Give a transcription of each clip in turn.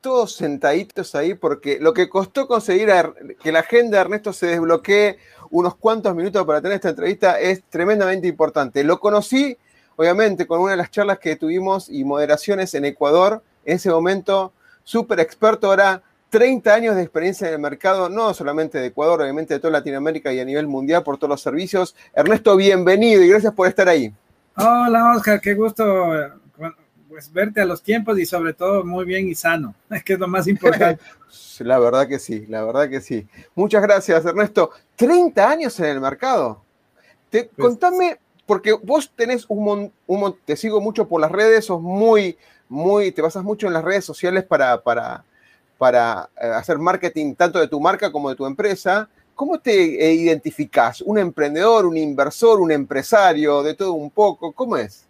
todos sentaditos ahí porque lo que costó conseguir que la agenda de Ernesto se desbloquee unos cuantos minutos para tener esta entrevista es tremendamente importante. Lo conocí, obviamente, con una de las charlas que tuvimos y moderaciones en Ecuador. En ese momento, súper experto, ahora 30 años de experiencia en el mercado, no solamente de Ecuador, obviamente de toda Latinoamérica y a nivel mundial por todos los servicios. Ernesto, bienvenido y gracias por estar ahí. Hola, Oscar, qué gusto pues verte a los tiempos y sobre todo muy bien y sano, que es lo más importante. la verdad que sí, la verdad que sí. Muchas gracias, Ernesto. 30 años en el mercado. Te, pues contame, porque vos tenés un, un te sigo mucho por las redes, sos muy, muy, te basas mucho en las redes sociales para, para, para eh, hacer marketing tanto de tu marca como de tu empresa. ¿Cómo te eh, identificás? ¿Un emprendedor, un inversor, un empresario, de todo un poco? ¿Cómo es?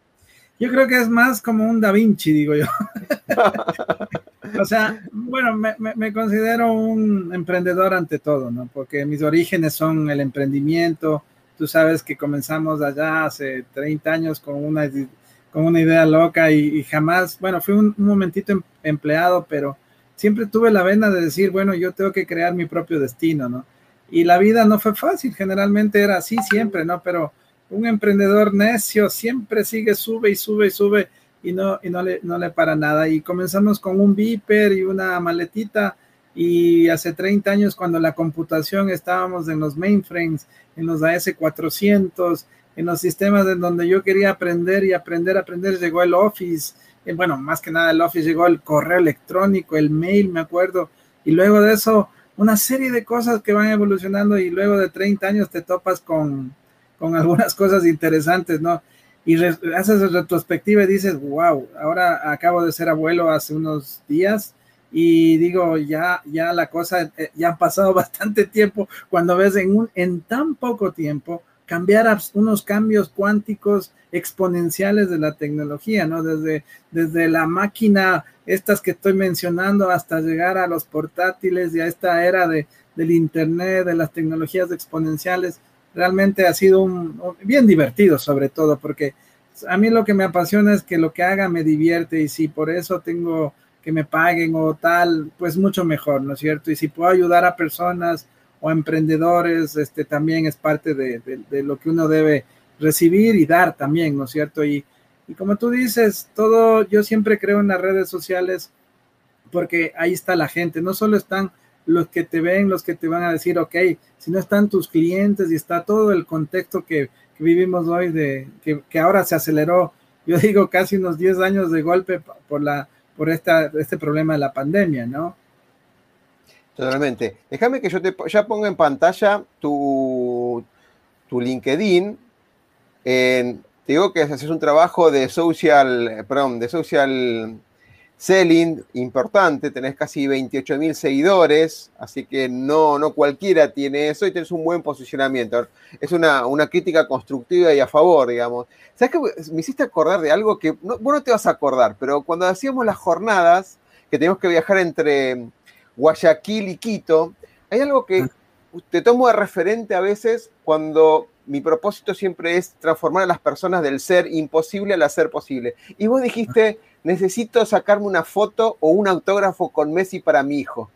Yo creo que es más como un Da Vinci, digo yo. o sea, bueno, me, considero un emprendedor ante todo, ¿no? Porque mis orígenes son el emprendimiento. Tú sabes que comenzamos allá hace 30 años con una, con una idea loca y, jamás, bueno, fui un, momentito em, empleado, pero siempre tuve la vena de decir, bueno, yo tengo que crear mi propio destino, ¿no? Y la vida no fue fácil, generalmente era así siempre, ¿no? Pero un emprendedor necio siempre sigue, sube y sube y sube y no, y no, le, no le para nada. Y comenzamos con un Viper y una maletita. Y hace 30 años cuando la computación estábamos en los mainframes, en los AS400, en los sistemas en donde yo quería aprender y aprender, aprender, llegó el Office, eh, bueno, más que nada el Office, llegó el correo electrónico, el mail, me acuerdo, y luego de eso, una serie de cosas que van evolucionando y luego de 30 años te topas con, con algunas cosas interesantes, ¿no? Y haces retrospectiva y dices, wow, ahora acabo de ser abuelo hace unos días y digo, ya, ya la cosa, eh, ya ha pasado bastante tiempo cuando ves en, un, en tan poco tiempo cambiar unos cambios cuánticos exponenciales de la tecnología, ¿no? Desde, desde la máquina, estas que estoy mencionando, hasta llegar a los portátiles y a esta era de, del Internet, de las tecnologías exponenciales realmente ha sido un, bien divertido sobre todo, porque a mí lo que me apasiona es que lo que haga me divierte y si por eso tengo que me paguen o tal, pues mucho mejor, ¿no es cierto? Y si puedo ayudar a personas o emprendedores, este también es parte de, lo que uno debe recibir y dar también, ¿no es cierto? Y, y como tú dices, todo, yo siempre creo en las redes sociales porque ahí está la gente, no solo están los que te ven, los que te van a decir, ok, si no están tus clientes y está todo el contexto que, vivimos hoy, de que, ahora se aceleró, yo digo casi unos 10 años de golpe por, la, por esta, este problema de la pandemia, ¿no? Totalmente. Déjame que yo te ya ponga en pantalla tu, tu LinkedIn. te digo que haces un trabajo de social, perdón, de social Selling, importante, tenés casi 28 mil seguidores, así que no, no cualquiera tiene eso y tenés un buen posicionamiento. Es una, una crítica constructiva y a favor, digamos. ¿Sabes qué? Me hiciste acordar de algo que no, vos no te vas a acordar, pero cuando hacíamos las jornadas, que tenemos que viajar entre Guayaquil y Quito, hay algo que te tomo de referente a veces cuando mi propósito siempre es transformar a las personas del ser imposible al hacer posible. Y vos dijiste necesito sacarme una foto o un autógrafo con Messi para mi hijo.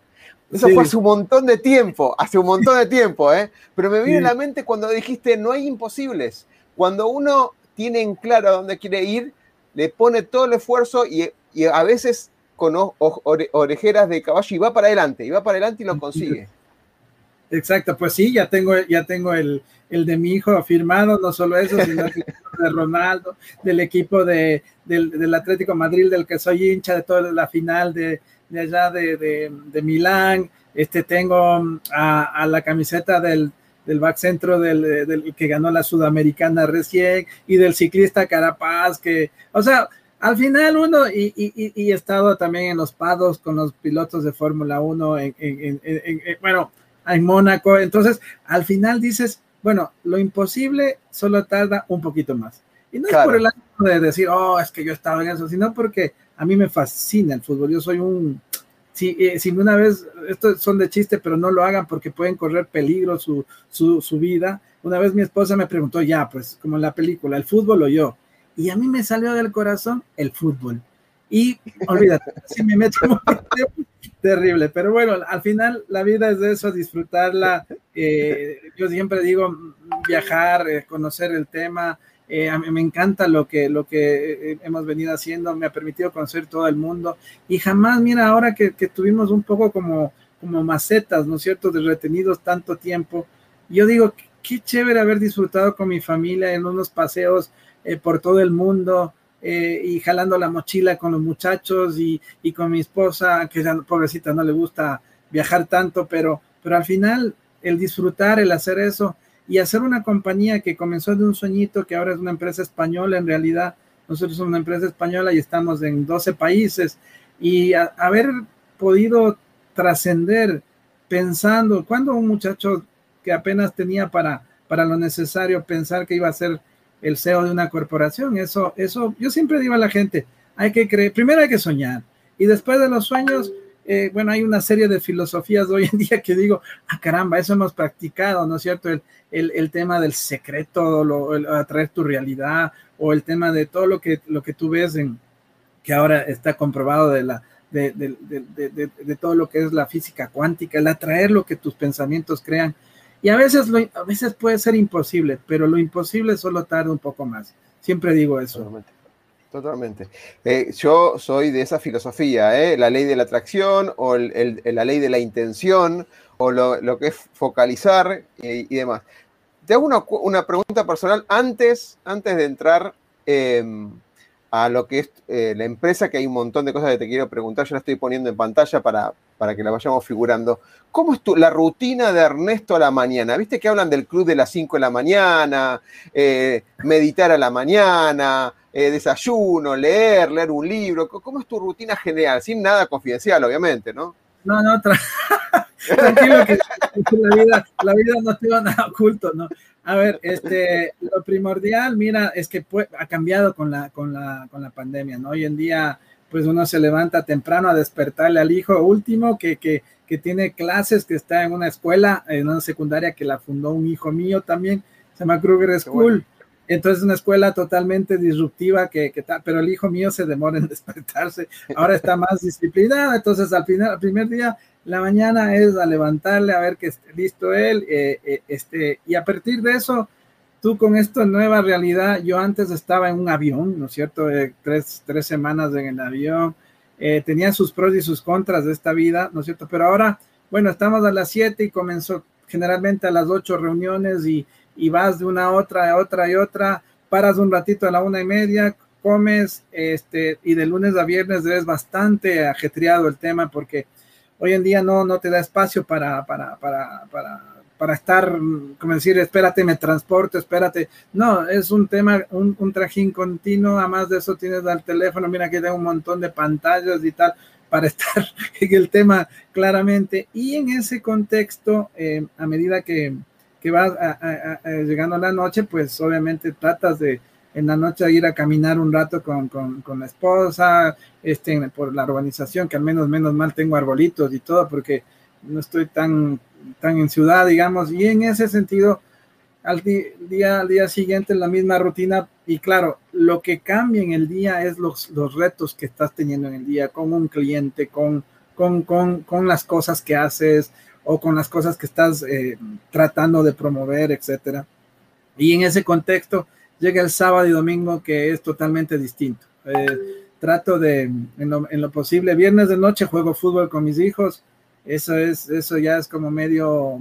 Eso fue hace un montón de tiempo, hace un montón de tiempo, ¿eh? Pero me viene a la mente cuando dijiste, no hay imposibles. Cuando uno tiene en claro a dónde quiere ir, le pone todo el esfuerzo y, a veces con orejeras de caballo y va para adelante, y va para adelante y lo consigue. Exacto, pues sí, ya tengo, ya tengo el, el de mi hijo firmado, no solo eso, sino el de Ronaldo, del equipo de, del, Atlético Madrid, del que soy hincha, de toda la final de, de allá de, de, Milán, este, tengo a, la camiseta del, del back centro del, del, que ganó la Sudamericana recién y del ciclista Carapaz, que, o sea, al final uno, y, y, y, he estado también en los pados con los pilotos de Fórmula 1, en, en, en, bueno, en Mónaco, entonces al final dices, bueno, lo imposible solo tarda un poquito más. Y no es por el ánimo de decir, oh, es que yo estaba en eso, sino porque a mí me fascina el fútbol. Yo soy un, si, eh, si una vez, estos son de chiste, pero no lo hagan porque pueden correr peligro su, su, su, vida. Una vez mi esposa me preguntó, ya, pues, como en la película, ¿el fútbol o yo? Y a mí me salió del corazón el fútbol. Y olvídate, si me meto terrible, pero bueno, al final la vida es de eso, disfrutarla. Eh, yo siempre digo viajar, eh, conocer el tema. Eh, a mí me encanta lo que, lo que hemos venido haciendo, me ha permitido conocer todo el mundo y jamás, mira, ahora que, que tuvimos un poco como, como macetas, ¿no es cierto?, de retenidos tanto tiempo, yo digo, qué chévere haber disfrutado con mi familia en unos paseos por todo el mundo, eh, y jalando la mochila con los muchachos y, y con mi esposa, que ya, pobrecita no le gusta viajar tanto, pero, pero al final el disfrutar, el hacer eso y hacer una compañía que comenzó de un sueñito, que ahora es una empresa española, en realidad nosotros somos una empresa española y estamos en 12 países. Y haber podido trascender pensando, cuando un muchacho que apenas tenía para, para lo necesario pensar que iba a ser el CEO de una corporación. Eso, eso, yo siempre digo a la gente, hay que creer, primero hay que soñar y después de los sueños, eh, bueno, hay una serie de filosofías de hoy en día que digo, ah, caramba, eso hemos practicado, ¿no es cierto? El, el, tema del secreto, lo, el, atraer tu realidad o el tema de todo lo que, lo que tú ves en que ahora está comprobado de la, de, de, de, de, todo lo que es la física cuántica, el atraer lo que tus pensamientos crean. Y a veces, a veces puede ser imposible, pero lo imposible solo tarda un poco más. Siempre digo eso. Totalmente. Totalmente. Eh, yo soy de esa filosofía, ¿eh? la ley de la atracción o la ley de la intención o lo, lo que es focalizar y, y, demás. Te hago una, una, pregunta personal antes, antes de entrar eh, a lo que es eh, la empresa, que hay un montón de cosas que te quiero preguntar, yo la estoy poniendo en pantalla para, para que la vayamos figurando. ¿Cómo es tu, la rutina de Ernesto a la mañana? ¿Viste que hablan del club de las 5 de la mañana, eh, meditar a la mañana, eh, desayuno, leer, leer un libro? ¿Cómo es tu rutina general? Sin nada confidencial, obviamente, ¿no? No, no, tra tranquilo que la vida, la vida no tengo nada oculto, ¿no? A ver, este, lo primordial, mira, es que ha cambiado con la, con la, con la pandemia, ¿no? Hoy en día pues uno se levanta temprano a despertarle al hijo último que, que, que tiene clases, que está en una escuela, en una secundaria que la fundó un hijo mío también, se llama Kruger School. Entonces, una escuela totalmente disruptiva, que, que pero el hijo mío se demora en despertarse. Ahora está más disciplinado. Entonces, al final, el primer día, la mañana es a levantarle, a ver que esté listo él. Eh, eh, este, y a partir de eso, tú con esta nueva realidad, yo antes estaba en un avión, ¿no es cierto? Eh, tres, tres, semanas en el avión, tenía sus pros y sus contras de esta vida, ¿no es cierto? Pero ahora, bueno, estamos a las siete y comenzó generalmente a las ocho reuniones y, y vas de una a otra, a otra y otra, paras un ratito a la una y media, comes, este, y de lunes a viernes es bastante ajetreado el tema porque hoy en día no, no te da espacio para, para, para, para para estar, como decir, espérate, me transporte, espérate. No, es un tema, un, un trajín continuo, además de eso tienes el teléfono, mira que tengo un montón de pantallas y tal, para estar en el tema claramente. Y en ese contexto, eh, a medida que, que vas llegando a la noche, pues obviamente tratas de en la noche ir a caminar un rato con, con, con la esposa, este, por la urbanización, que al menos menos mal tengo arbolitos y todo, porque no estoy tan están en ciudad, digamos, y en ese sentido, al día, día siguiente la misma rutina y claro, lo que cambia en el día es los, los retos que estás teniendo en el día con un cliente, con, con, con, con las cosas que haces o con las cosas que estás eh, tratando de promover, etcétera. Y en ese contexto llega el sábado y domingo que es totalmente distinto. Eh, trato de, en lo, posible, viernes de noche juego fútbol con mis hijos, eso es, eso ya es como medio,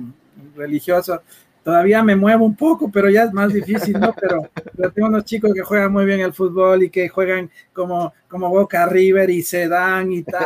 religioso, todavía me muevo un poco, pero ya es más difícil, ¿no? Pero, tengo unos chicos que juegan muy bien el fútbol y que juegan como, como Boca River y se dan y tal,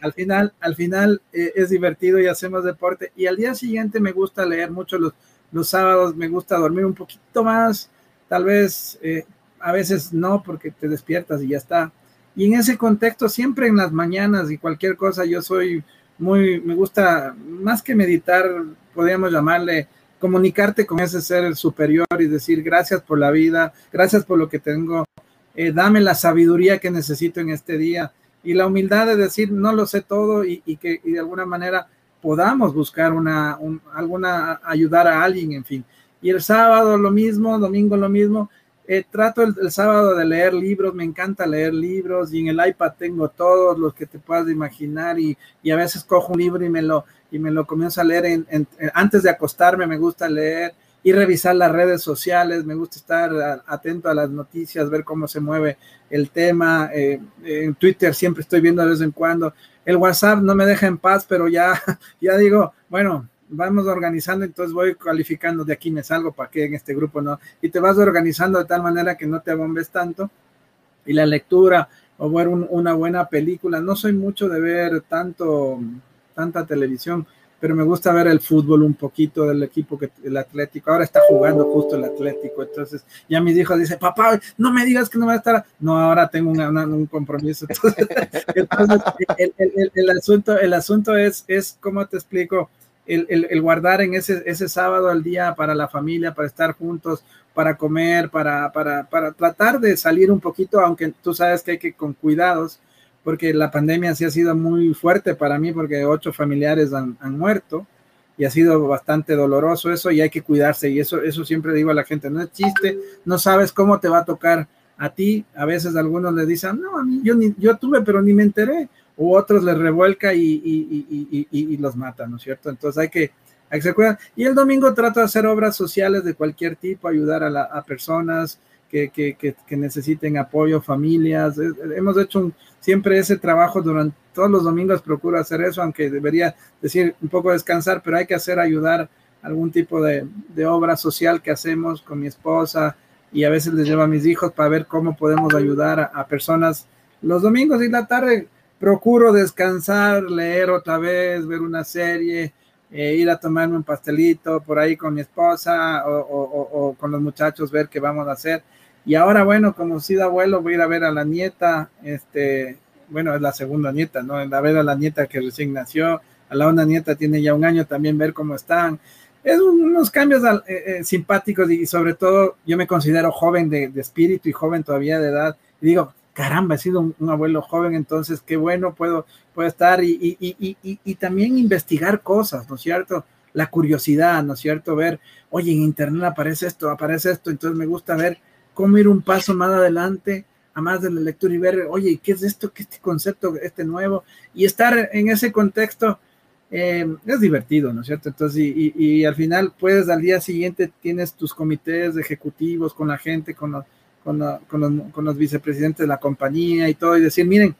al final, al final eh, es divertido y hacemos deporte. Y al día siguiente me gusta leer mucho los, los sábados, me gusta dormir un poquito más, tal vez eh, a veces no, porque te despiertas y ya está. Y en ese contexto, siempre en las mañanas y cualquier cosa, yo soy muy, me gusta, más que meditar, podríamos llamarle, comunicarte con ese ser superior y decir gracias por la vida, gracias por lo que tengo, eh, dame la sabiduría que necesito en este día y la humildad de decir no lo sé todo y, que de alguna manera podamos buscar una, alguna, ayudar a alguien, en fin. Y el sábado lo mismo, domingo lo mismo, eh, trato el, sábado de leer libros, me encanta leer libros y en el iPad tengo todos los que te puedas imaginar y, a veces cojo un libro y me lo, y me lo comienzo a leer en, antes de acostarme, me gusta leer y revisar las redes sociales, me gusta estar atento a las noticias, ver cómo se mueve el tema, eh, en Twitter siempre estoy viendo de vez en cuando, el WhatsApp no me deja en paz, pero ya, ya digo, bueno, vamos organizando, entonces voy calificando de aquí me salgo para que en este grupo no, y te vas organizando de tal manera que no te abombes tanto. Y la lectura o ver una buena película, no soy mucho de ver tanto, tanta televisión, pero me gusta ver el fútbol un poquito del equipo que el Atlético. Ahora está jugando justo el Atlético, entonces ya mis hijos dicen, papá, no me digas que no va a estar. No, ahora tengo un compromiso. Entonces, el, asunto, el asunto es, es, ¿cómo te explico? el, guardar en ese, ese sábado al día para la familia, para estar juntos, para comer, para, para, para tratar de salir un poquito, aunque tú sabes que hay que con cuidados, porque la pandemia sí ha sido muy fuerte para mí, porque ocho familiares han, muerto y ha sido bastante doloroso eso y hay que cuidarse y eso, eso siempre digo a la gente, no es chiste, no sabes cómo te va a tocar a ti, a veces algunos le dicen, no, a mí yo, ni, yo tuve, pero ni me enteré, u otros les revuelca y, y, los mata, ¿no es cierto? Entonces hay que, hay que se Y el domingo trato de hacer obras sociales de cualquier tipo, ayudar a, a personas que, necesiten apoyo, familias. Hemos hecho siempre ese trabajo durante todos los domingos, procuro hacer eso, aunque debería decir un poco descansar, pero hay que hacer ayudar algún tipo de, obra social que hacemos con mi esposa y a veces les llevo a mis hijos para ver cómo podemos ayudar a, a personas los domingos y la tarde procuro descansar, leer otra vez, ver una serie, eh, ir a tomarme un pastelito por ahí con mi esposa o, con los muchachos, ver qué vamos a hacer. Y ahora, bueno, como si abuelo, voy a ir a ver a la nieta, este, bueno, es la segunda nieta, ¿no? A ver a la nieta que recién nació, a la una nieta tiene ya un año, también ver cómo están. Es unos cambios eh, eh, simpáticos y, sobre todo yo me considero joven de, de espíritu y joven todavía de edad. Y digo, caramba, he sido un, abuelo joven, entonces qué bueno puedo, puedo estar y, y, también investigar cosas, ¿no es cierto? La curiosidad, ¿no es cierto? Ver, oye, en internet aparece esto, aparece esto, entonces me gusta ver cómo ir un paso más adelante, a más de la lectura y ver, oye, ¿qué es esto? ¿Qué es este concepto, este nuevo? Y estar en ese contexto eh, es divertido, ¿no es cierto? Entonces, y, y, al final, puedes al día siguiente tienes tus comités ejecutivos con la gente, con los con, los, vicepresidentes de la compañía y todo, y decir, miren,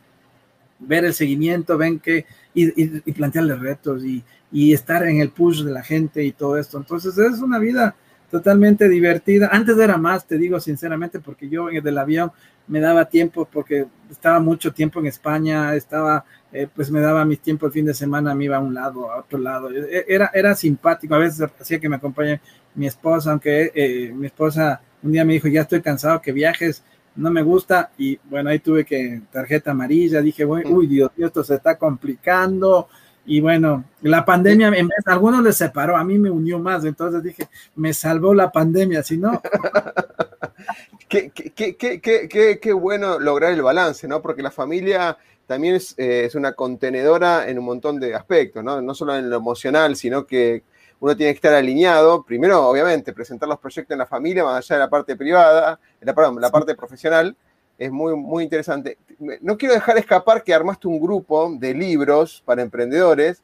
ver el seguimiento, ven que, y, y, plantearle retos y, y, estar en el push de la gente y todo esto. Entonces es una vida totalmente divertida. Antes era más, te digo sinceramente, porque yo en el avión me daba tiempo, porque estaba mucho tiempo en España, estaba, eh, pues me daba mis tiempos el fin de semana, me iba a un lado, a otro lado. E, era, era simpático, a veces hacía que me acompañe mi esposa, aunque eh, mi esposa un día me dijo, ya estoy cansado que viajes, no me gusta, y bueno, ahí tuve que tarjeta amarilla, dije, uy, Dios mío, esto se está complicando, y bueno, la pandemia, en vez, a algunos les separó, a mí me unió más, entonces dije, me salvó la pandemia, si no... qué, qué, qué, qué, bueno lograr el balance, ¿no? Porque la familia también es, eh, es, una contenedora en un montón de aspectos, ¿no? No solo en lo emocional, sino que uno tiene que estar alineado. Primero, obviamente, presentar los proyectos en la familia, más allá de la parte privada, la, perdón, la parte profesional, es muy, muy interesante. No quiero dejar escapar que armaste un grupo de libros para emprendedores.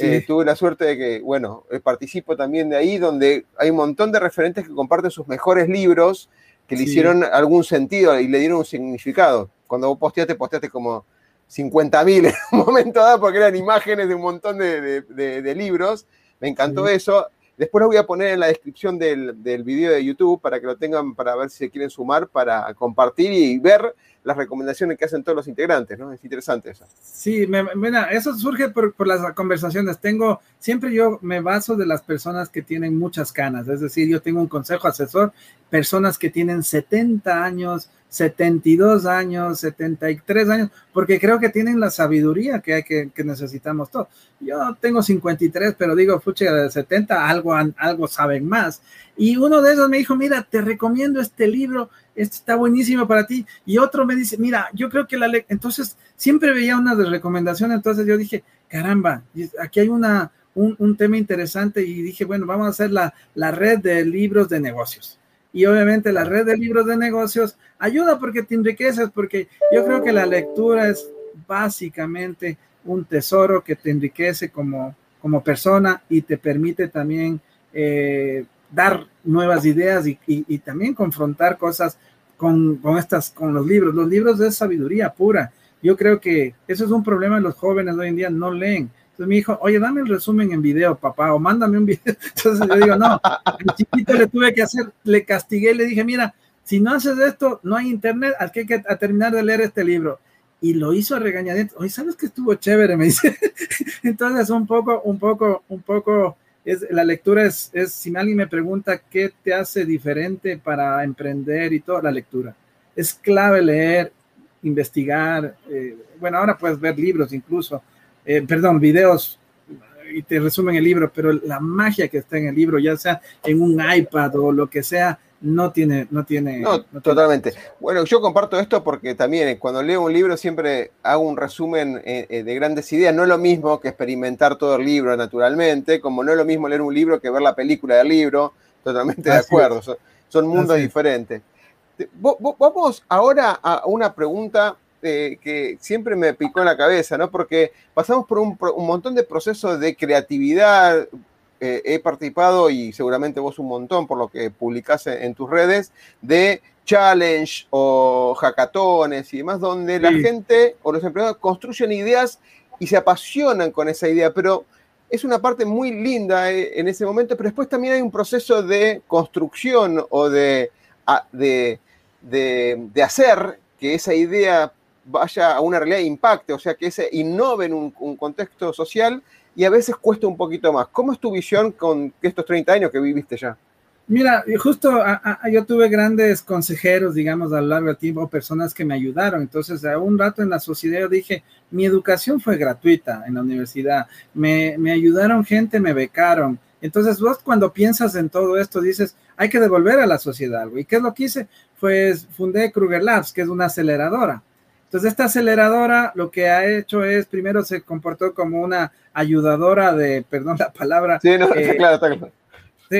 Eh, tuve la suerte de que, bueno, eh, participo también de ahí, donde hay un montón de referentes que comparten sus mejores libros, que le hicieron algún sentido y le dieron un significado. Cuando vos posteaste, posteaste como 50.000 en un momento dado, porque eran imágenes de un montón de, de libros Me encantó eso. Después lo voy a poner en la descripción del, del video de YouTube para que lo tengan para ver si se quieren sumar, para compartir y ver las recomendaciones que hacen todos los integrantes, ¿no? Es interesante eso. Sí, mira, eso surge por, por, las conversaciones. Tengo, siempre yo me baso de las personas que tienen muchas canas, es decir, yo tengo un consejo asesor, personas que tienen 70 años, 72 años, 73 años, porque creo que tienen la sabiduría que, hay que, necesitamos todos. Yo tengo 53, pero digo, fuche, de 70 algo, algo saben más. Y uno de esos me dijo, mira, te recomiendo este libro, este está buenísimo para ti. Y otro me dice, mira, yo creo que la... Entonces, siempre veía una de recomendaciones, entonces yo dije, caramba, aquí hay una, un, un tema interesante y dije, bueno, vamos a hacer la, la red de libros de negocios y obviamente la red de libros de negocios ayuda porque te enriqueces, porque yo creo que la lectura es básicamente un tesoro que te enriquece como, como persona y te permite también eh, dar nuevas ideas y, también confrontar cosas con, estas, con los libros. Los libros de sabiduría pura. Yo creo que eso es un problema de los jóvenes hoy en día, no leen. Entonces me dijo, oye, dame el resumen en video, papá, o mándame un video. Entonces yo digo, no, al chiquito le tuve que hacer, le castigué, le dije, mira, si no haces esto, no hay internet, hay que, terminar de leer este libro. Y lo hizo a regañadientes. Oye, ¿sabes que estuvo chévere? Me dice. Entonces, un poco, un poco, un poco, la lectura es, si alguien me pregunta qué te hace diferente para emprender y todo, la lectura. Es clave leer, investigar. Eh, bueno, ahora puedes ver libros incluso eh, perdón, videos y te resumen el libro, pero la magia que está en el libro, ya sea en un iPad o lo que sea, no tiene, no tiene. No, totalmente. Bueno, yo comparto esto porque también eh, cuando leo un libro siempre hago un resumen eh, de grandes ideas. No es lo mismo que experimentar todo el libro naturalmente, como no es lo mismo leer un libro que ver la película del libro. Totalmente de acuerdo. Son, mundos diferentes. Vamos ahora a una pregunta eh, que siempre me picó en la cabeza, ¿no? Porque pasamos por un, montón de procesos de creatividad. Eh, he participado, y seguramente vos un montón por lo que publicás en, tus redes, de challenge o hackatones y demás, donde la gente o los empleados construyen ideas y se apasionan con esa idea, pero es una parte muy linda eh, en ese momento, pero después también hay un proceso de construcción o de, de, de hacer que esa idea vaya a una realidad de impacte, o sea, que se innove en un, contexto social y a veces cuesta un poquito más. ¿Cómo es tu visión con estos 30 años que viviste ya? Mira, justo yo tuve grandes consejeros, digamos, a lo largo del tiempo, personas que me ayudaron. Entonces, a un rato en la sociedad yo dije, mi educación fue gratuita en la universidad, me, me ayudaron gente, me becaron. Entonces, vos cuando piensas en todo esto, dices, hay que devolver a la sociedad algo. ¿Y qué es lo que hice? Pues fundé Kruger Labs, que es una aceleradora. Entonces, esta aceleradora lo que ha hecho es, primero se comportó como una ayudadora de, perdón la palabra. Sí, no, eh, claro, está claro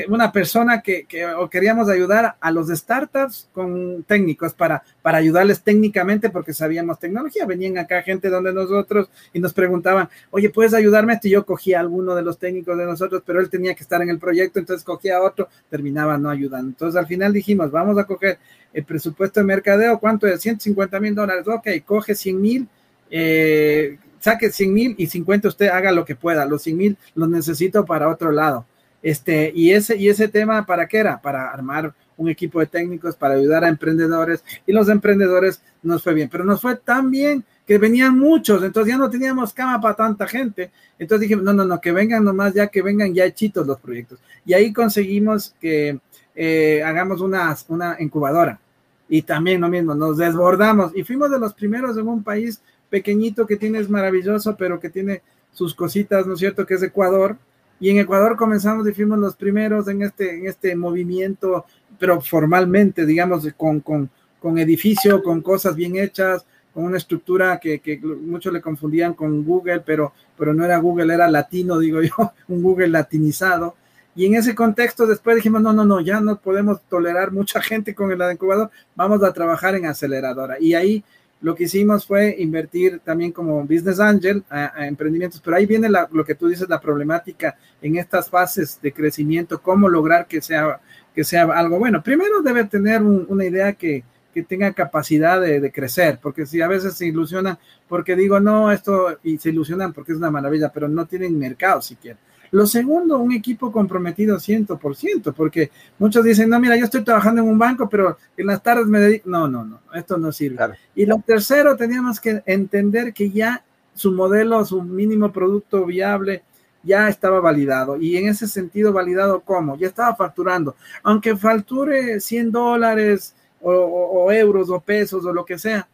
una persona que, que queríamos ayudar a los startups con técnicos para, para ayudarles técnicamente porque sabíamos tecnología. Venían acá gente donde nosotros y nos preguntaban, oye, ¿puedes ayudarme? Y yo cogía a alguno de los técnicos de nosotros, pero él tenía que estar en el proyecto, entonces cogía a otro, terminaba no ayudando. Entonces al final dijimos, vamos a coger el presupuesto de mercadeo, ¿cuánto es? 150 mil dólares. Ok, coge 100 mil. Eh, saque 100 mil y 50 usted haga lo que pueda. Los 100 mil los necesito para otro lado. Este, y, ese, y ese tema, ¿para qué era? Para armar un equipo de técnicos, para ayudar a emprendedores, y los emprendedores nos fue bien, pero nos fue tan bien que venían muchos, entonces ya no teníamos cama para tanta gente, entonces dije, no, no, no, que vengan nomás, ya que vengan ya hechitos los proyectos. Y ahí conseguimos que eh, hagamos una, una incubadora, y también lo mismo, nos desbordamos, y fuimos de los primeros en un país pequeñito que tiene, es maravilloso, pero que tiene sus cositas, ¿no es cierto?, que es Ecuador, y en Ecuador comenzamos y fuimos los primeros en este, en este movimiento, pero formalmente, digamos, con, con, con edificio, con cosas bien hechas, con una estructura que, que, muchos le confundían con Google, pero, pero no era Google, era latino, digo yo, un Google latinizado. Y en ese contexto después dijimos, no, no, no, ya no podemos tolerar mucha gente con el incubador, vamos a trabajar en aceleradora. Y ahí lo que hicimos fue invertir también como business angel a, emprendimientos, pero ahí viene lo que tú dices, la problemática en estas fases de crecimiento, cómo lograr que sea, que sea algo bueno. Primero debe tener una idea que, que tenga capacidad de, de, crecer, porque si a veces se ilusionan, porque digo, no, esto, y se ilusionan porque es una maravilla, pero no tienen mercado siquiera. Lo segundo, un equipo comprometido 100%, porque muchos dicen, no, mira, yo estoy trabajando en un banco, pero en las tardes me dedico. No, no, no, esto no sirve. Y lo tercero, teníamos que entender que ya su modelo, su mínimo producto viable, ya estaba validado. Y en ese sentido, validado cómo? Ya estaba facturando. Aunque facture 100 dólares o, euros o pesos o lo que sea,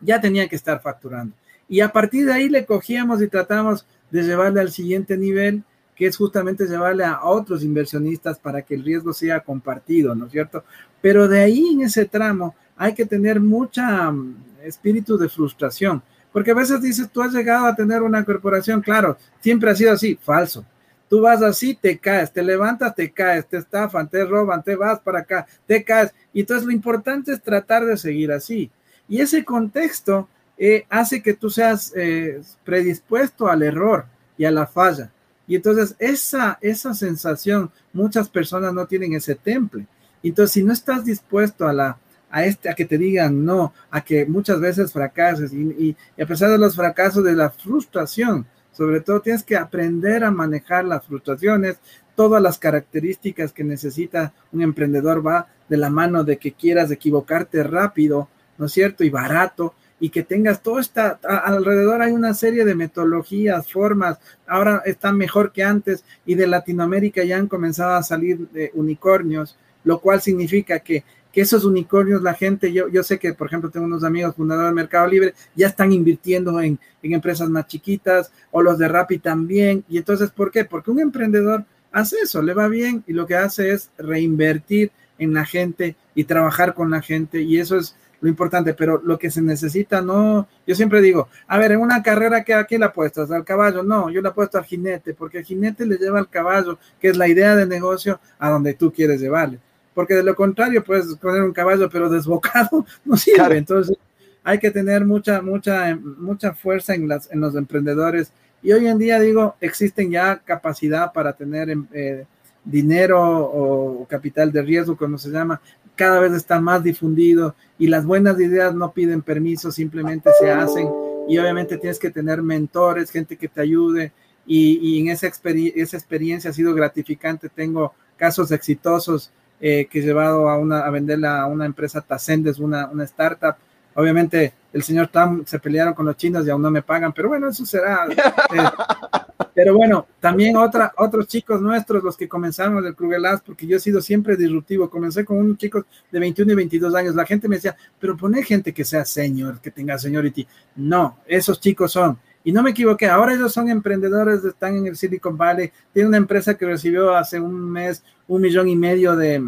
ya tenía que estar facturando. Y a partir de ahí le cogíamos y tratamos de llevarle al siguiente nivel, que es justamente llevarle a otros inversionistas para que el riesgo sea compartido, ¿no es cierto? Pero de ahí en ese tramo hay que tener mucha mm, espíritu de frustración porque a veces dices, tú has llegado a tener una corporación, claro, siempre ha sido así, falso. Tú vas así, te caes, te levantas, te caes, te estafan, te roban, te vas para acá, te caes. Y entonces lo importante es tratar de seguir así. Y ese contexto eh, hace que tú seas eh, predispuesto al error y a la falla. Y entonces esa, esa sensación, muchas personas no tienen ese temple. Entonces, si no estás dispuesto a la, a, este, a que te digan no, a que muchas veces fracases y, a pesar de los fracasos, de la frustración, sobre todo tienes que aprender a manejar las frustraciones, todas las características que necesita un emprendedor va de la mano de que quieras equivocarte rápido, ¿no es cierto? Y barato, y que tengas todo esta, alrededor hay una serie de metodologías, formas, ahora están mejor que antes y de Latinoamérica ya han comenzado a salir de unicornios, lo cual significa que que esos unicornios, la gente, yo, yo sé que, por ejemplo, tengo unos amigos fundadores del Mercado Libre, ya están invirtiendo en, empresas más chiquitas, o los de Rappi también. Y entonces, ¿por qué? Porque un emprendedor hace eso, le va bien y lo que hace es reinvertir en la gente y trabajar con la gente. Y eso es lo importante, pero lo que se necesita, no, yo siempre digo, a ver, en una carrera que aquí la apuestas al caballo, no, yo la apuesto al jinete, porque el jinete le lleva al caballo, que es la idea de negocio, a donde tú quieres llevarle. Porque de lo contrario puedes poner un caballo pero desbocado, no sirve. Entonces hay que tener mucha, mucha, mucha fuerza en, las, en los emprendedores. Y hoy en día, digo, existen ya capacidad para tener eh, dinero o capital de riesgo, como se llama, cada vez está más difundido y las buenas ideas no piden permiso, simplemente se hacen y obviamente tienes que tener mentores, gente que te ayude y, y en esa, esa experiencia ha sido gratificante. Tengo casos exitosos eh, que he llevado a, una, a venderla a una empresa Tacendes, una, una startup. Obviamente el señor Trump se pelearon con los chinos y aún no me pagan, pero bueno, eso será. Eh, pero bueno, también otra, otros chicos nuestros, los que comenzaron del Krugerlas, porque yo he sido siempre disruptivo. Comencé con unos chicos de 21 y 22 años. La gente me decía, pero pone gente que sea señor, que tenga seniority. No, esos chicos son y no me equivoqué, ahora ellos son emprendedores, están en el Silicon Valley, tiene una empresa que recibió hace un mes un millón y medio de,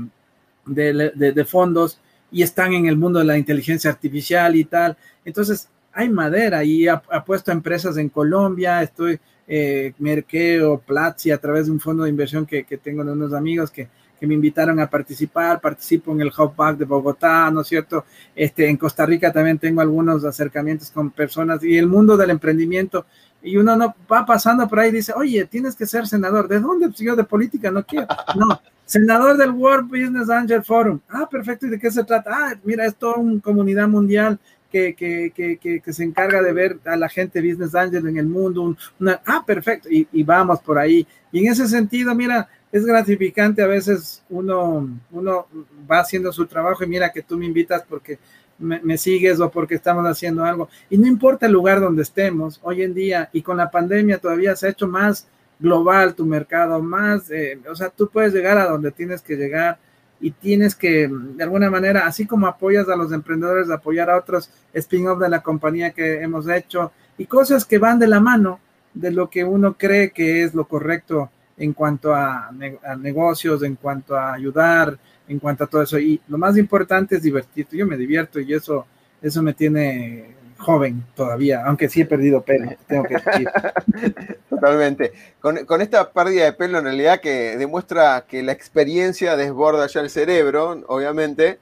de, fondos y están en el mundo de la inteligencia artificial y tal. Entonces, hay madera y ha, puesto empresas en Colombia, estoy eh, Merkeo, Platzi, a través de un fondo de inversión que, que tengo de unos amigos que, que me invitaron a participar, participo en el Hub Back de Bogotá, ¿no es cierto? Este, en Costa Rica también tengo algunos acercamientos con personas y el mundo del emprendimiento. Y uno no va pasando por ahí y dice, oye, tienes que ser senador. ¿De dónde? Pues yo de política no quiero. No, senador del World Business Angel Forum. Ah, perfecto. ¿Y de qué se trata? Ah, mira, es toda una comunidad mundial que, que, que, que, se encarga de ver a la gente Business Angel en el mundo. Ah, perfecto. Y, y vamos por ahí. Y en ese sentido, mira, es gratificante a veces uno, uno va haciendo su trabajo y mira que tú me invitas porque me, sigues o porque estamos haciendo algo. Y no importa el lugar donde estemos hoy en día y con la pandemia todavía se ha hecho más global tu mercado, más, eh, o sea, tú puedes llegar a donde tienes que llegar y tienes que, de alguna manera, así como apoyas a los emprendedores, apoyar a otros spin-off de la compañía que hemos hecho y cosas que van de la mano de lo que uno cree que es lo correcto en cuanto a, negocios, en cuanto a ayudar, en cuanto a todo eso. Y lo más importante es divertirte. Yo me divierto y eso, eso me tiene joven todavía, aunque sí he perdido pelo, tengo que decir. Totalmente. Con, esta pérdida de pelo en realidad que demuestra que la experiencia desborda ya el cerebro, obviamente.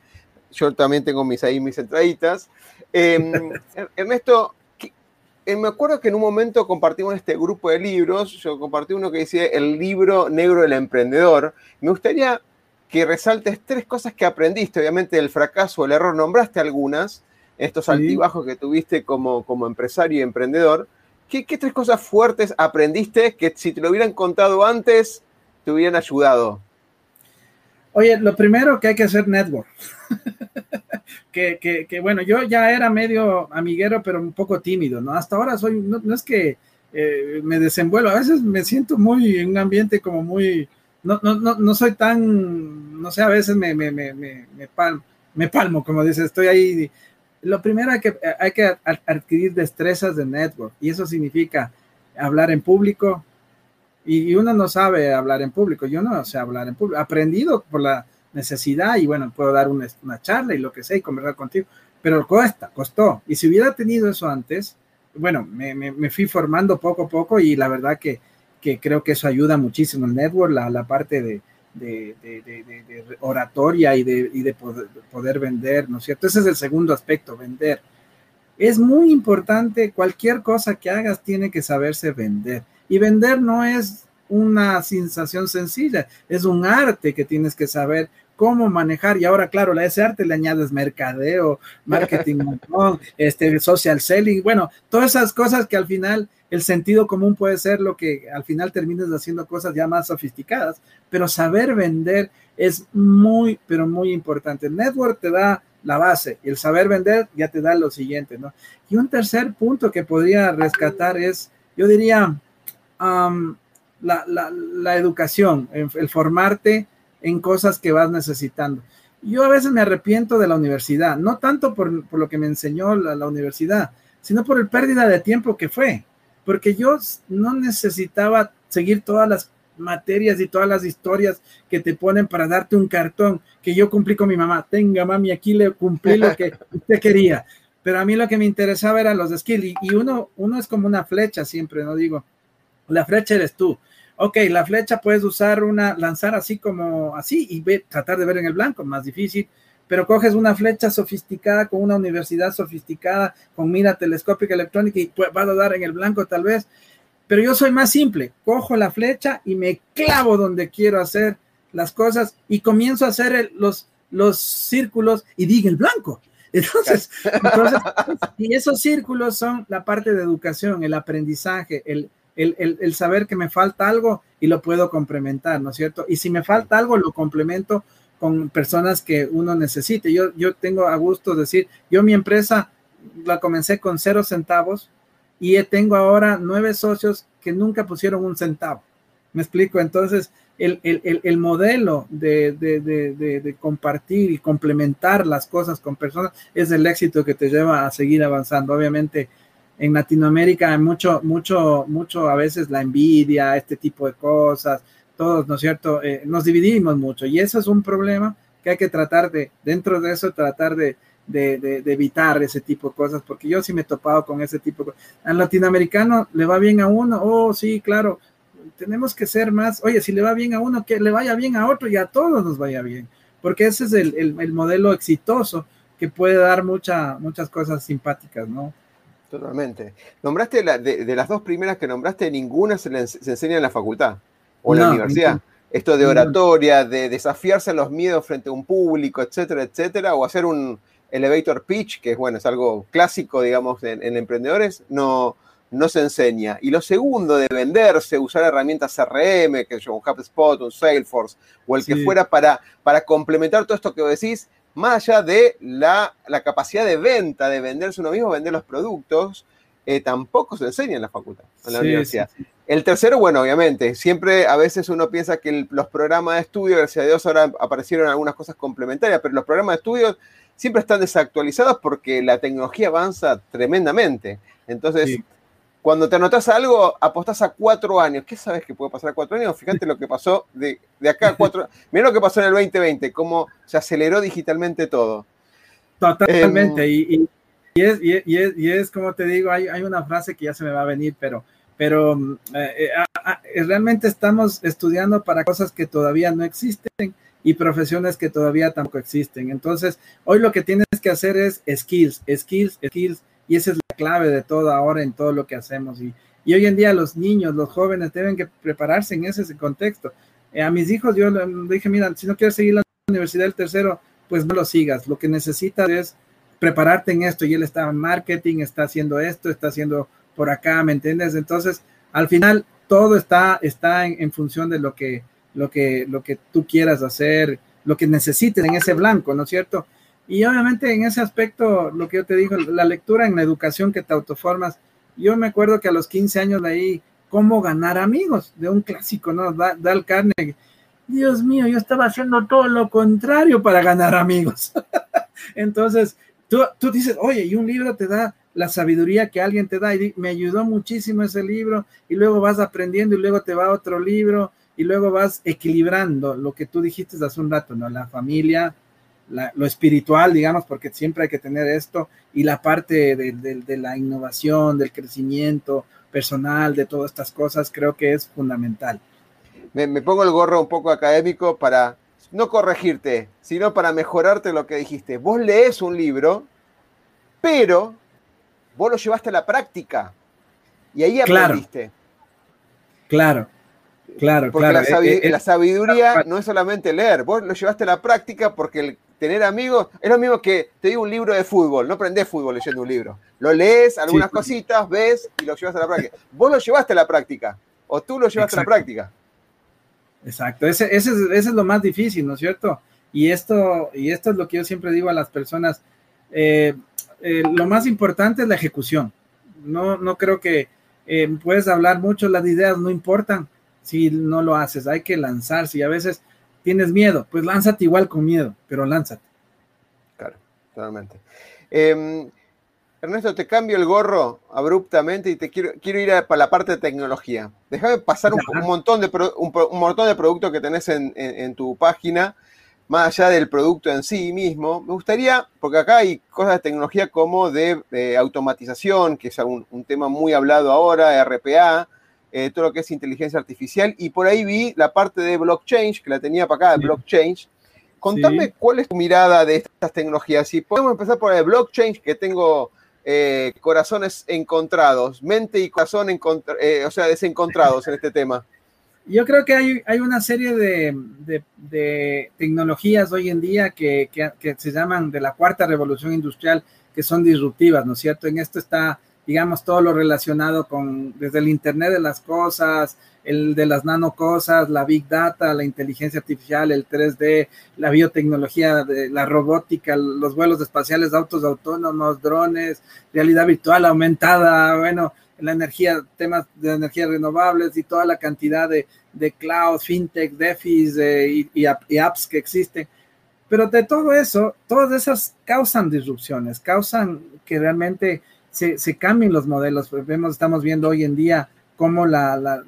Yo también tengo mis ahí mis entraditas. Em, Ernesto, eh, me acuerdo que en un momento compartimos este grupo de libros, yo compartí uno que dice El libro negro del emprendedor. Me gustaría que resaltes tres cosas que aprendiste, obviamente el fracaso, el error, nombraste algunas, estos altibajos que tuviste como, como empresario y emprendedor, ¿qué, tres cosas fuertes aprendiste que si te lo hubieran contado antes, te hubieran ayudado? Oye, lo primero que hay que hacer network. que, bueno, yo ya era medio amiguero, pero un poco tímido, ¿no? Hasta ahora soy, no, es que eh, me desenvuelvo, a veces me siento muy en un ambiente como muy, no, no, no, no soy tan, no sé, a veces me, me, me, me, palmo, me palmo, como dice, estoy ahí. Lo primero hay que, hay que adquirir destrezas de network y eso significa hablar en público, y, uno no sabe hablar en público, yo no sé hablar en público, aprendido por la necesidad y bueno, puedo dar una, charla y lo que sea y conversar contigo, pero cuesta, costó. Y si hubiera tenido eso antes, bueno, me, me, fui formando poco a poco y la verdad que, que creo que eso ayuda muchísimo el network, la, la parte de, de, oratoria y de, y de poder, poder, vender, ¿no es cierto? Ese es el segundo aspecto, vender. Es muy importante, cualquier cosa que hagas tiene que saberse vender. Y vender no es una sensación sencilla, es un arte que tienes que saber cómo manejar. Y ahora, claro, a ese arte le añades mercadeo, marketing, este, social selling, bueno, todas esas cosas que al final el sentido común puede ser lo que al final termines haciendo cosas ya más sofisticadas, pero saber vender es muy, pero muy importante. El network te da la base y el saber vender ya te da lo siguiente, ¿no? Y un tercer punto que podría rescatar es, yo diría, la, educación, el, formarte en cosas que vas necesitando. Yo a veces me arrepiento de la universidad, no tanto por, lo que me enseñó la, universidad, sino por el pérdida de tiempo que fue, porque yo no necesitaba seguir todas las materias y todas las historias que te ponen para darte un cartón que yo cumplí con mi mamá. Tenga, mami, aquí le cumplí lo que usted quería. Pero a mí lo que me interesaba eran los skills y, y uno, uno es como una flecha siempre, no digo, la flecha eres tú. Ok, la flecha puedes usar una, lanzar así como así y tratar de ver en el blanco, más difícil, pero coges una flecha sofisticada con una universidad sofisticada, con mira telescópica electrónica y pues, vas a dar en el blanco tal vez. Pero yo soy más simple, cojo la flecha y me clavo donde quiero hacer las cosas y comienzo a hacer los, los círculos y diga el blanco. Entonces, y esos círculos son la parte de educación, el aprendizaje, el, el, saber que me falta algo y lo puedo complementar, ¿no es cierto? Y si me falta algo, lo complemento con personas que uno necesite. Yo, yo tengo a gusto decir, yo mi empresa la comencé con cero centavos y tengo ahora nueve socios que nunca pusieron un centavo. ¿Me explico? Entonces, el, el, modelo de, de, de, de, compartir y complementar las cosas con personas es el éxito que te lleva a seguir avanzando. Obviamente, en Latinoamérica hay mucho, mucho, mucho a veces la envidia, este tipo de cosas, todos, ¿no es cierto? Eh, nos dividimos mucho y eso es un problema que hay que tratar de, dentro de eso, tratar de, de, de, evitar ese tipo de cosas, porque yo sí me he topado con ese tipo de cosas. Al latinoamericano le va bien a uno, oh, sí, claro, tenemos que ser más, oye, si le va bien a uno, que le vaya bien a otro y a todos nos vaya bien, porque ese es el, el, el modelo exitoso que puede dar mucha, muchas cosas simpáticas, ¿no? Totalmente. Nombraste de, las dos primeras que nombraste, ninguna se, enseña en la facultad o en la universidad. Esto de oratoria, de desafiarse a los miedos frente a un público, etcétera, etcétera, o hacer un elevator pitch, que es bueno, es algo clásico, digamos, en, emprendedores, no, no se enseña. Y lo segundo, de venderse, usar herramientas CRM, que yo, un HubSpot, un Salesforce, o el que fuera para, para complementar todo esto que decís, más allá de la, capacidad de venta, de venderse uno mismo, vender los productos, eh, tampoco se enseña en la facultad, en la universidad. El tercero, bueno, obviamente, siempre a veces uno piensa que los programas de estudio, gracias a Dios ahora aparecieron algunas cosas complementarias, pero los programas de estudio siempre están desactualizados porque la tecnología avanza tremendamente. Entonces, cuando te anotas algo, apostás a cuatro años. ¿Qué sabes que puede pasar a cuatro años? Fíjate lo que pasó de, acá a cuatro años. Mira lo que pasó en el 2020, cómo se aceleró digitalmente todo. Totalmente. Em, y, es, y, es, como te digo, hay, una frase que ya se me va a venir, pero, pero mm, eh, eh, realmente estamos estudiando para cosas que todavía no existen y profesiones que todavía tampoco existen. Entonces, hoy lo que tienes que hacer es skills, skills, skills y esa es la clave de todo ahora en todo lo que hacemos. Y, y hoy en día los niños, los jóvenes deben que prepararse en ese, contexto. Eh, a mis hijos yo les dije, mira, si no quieres seguir la universidad del tercero, pues no lo sigas. Lo que necesitas es prepararte en esto. Y él está en marketing, está haciendo esto, está haciendo por acá, ¿me entiendes? Entonces, al final, todo está, está en, función de lo que, lo, que, lo que tú quieras hacer, lo que necesites en ese blanco, ¿no es cierto? Y obviamente en ese aspecto, lo que yo te digo, la lectura en la educación que te autoformas, yo me acuerdo que a los 15 años de ahí, cómo ganar amigos, de un clásico, ¿no? Dal Carnegie. Dios mío, yo estaba haciendo todo lo contrario para ganar amigos. Entonces, tú, tú dices, oye, y un libro te da la sabiduría que alguien te da y me ayudó muchísimo ese libro y luego vas aprendiendo y luego te va otro libro y luego vas equilibrando lo que tú dijiste hace un rato, ¿no? La familia, lo espiritual, digamos, porque siempre hay que tener esto y la parte de, de la innovación, del crecimiento personal, de todas estas cosas, creo que es fundamental. Me, me pongo el gorro un poco académico para no corregirte, sino para mejorarte lo que dijiste. Vos lees un libro, pero vos lo llevaste a la práctica. Y ahí aprendiste. Claro, claro, porque La, eh, eh, sabiduría no es solamente leer, vos lo llevaste a la práctica porque el tener amigos es lo mismo que te digo un libro de fútbol, no aprendés fútbol leyendo un libro. Lo lees, algunas cositas, ves y lo llevas a la práctica. Vos lo llevaste a la práctica, o tú lo llevaste a la práctica. Exacto, ese, ese, es, ese, es, lo más difícil, ¿no es cierto? Y esto, y esto es lo que yo siempre digo a las personas. Eh, eh, lo más importante es la ejecución. No, no creo que eh, puedes hablar mucho, las ideas no importan si no lo haces, hay que lanzarse y a veces tienes miedo, pues lánzate igual con miedo, pero lánzate. Claro, totalmente. Em, Ernesto, te cambio el gorro abruptamente y te quiero, quiero ir a, para la parte de tecnología. Déjame pasar un, montón de, un, montón de productos que tenés en tu página más allá del producto en sí mismo, me gustaría, porque acá hay cosas de tecnología como de, automatización, que es un, tema muy hablado ahora, RPA, eh, todo lo que es inteligencia artificial, y por ahí vi la parte de blockchain, que la tenía para acá, de blockchain. Contame cuál es tu mirada de estas tecnologías. Si podemos empezar por el blockchain, que tengo eh, corazones encontrados, mente y corazón eh, o sea, desencontrados en este tema. Yo creo que hay, hay una serie de, tecnologías hoy en día que, se llaman de la cuarta revolución industrial, que son disruptivas, ¿no es cierto? En esto está, digamos, todo lo relacionado con, desde el Internet de las cosas, el de las nanocosas, la Big Data, la inteligencia artificial, el 3D, la biotecnología, de, la robótica, los vuelos espaciales, autos autónomos, drones, realidad virtual aumentada, bueno, la energía, temas de energías renovables y toda la cantidad de, de cloud, fintech, DeFi y, y, apps que existen. Pero de todo eso, todas esas causan disrupciones, causan que realmente se, se cambien los modelos. Vemos, estamos viendo hoy en día cómo la,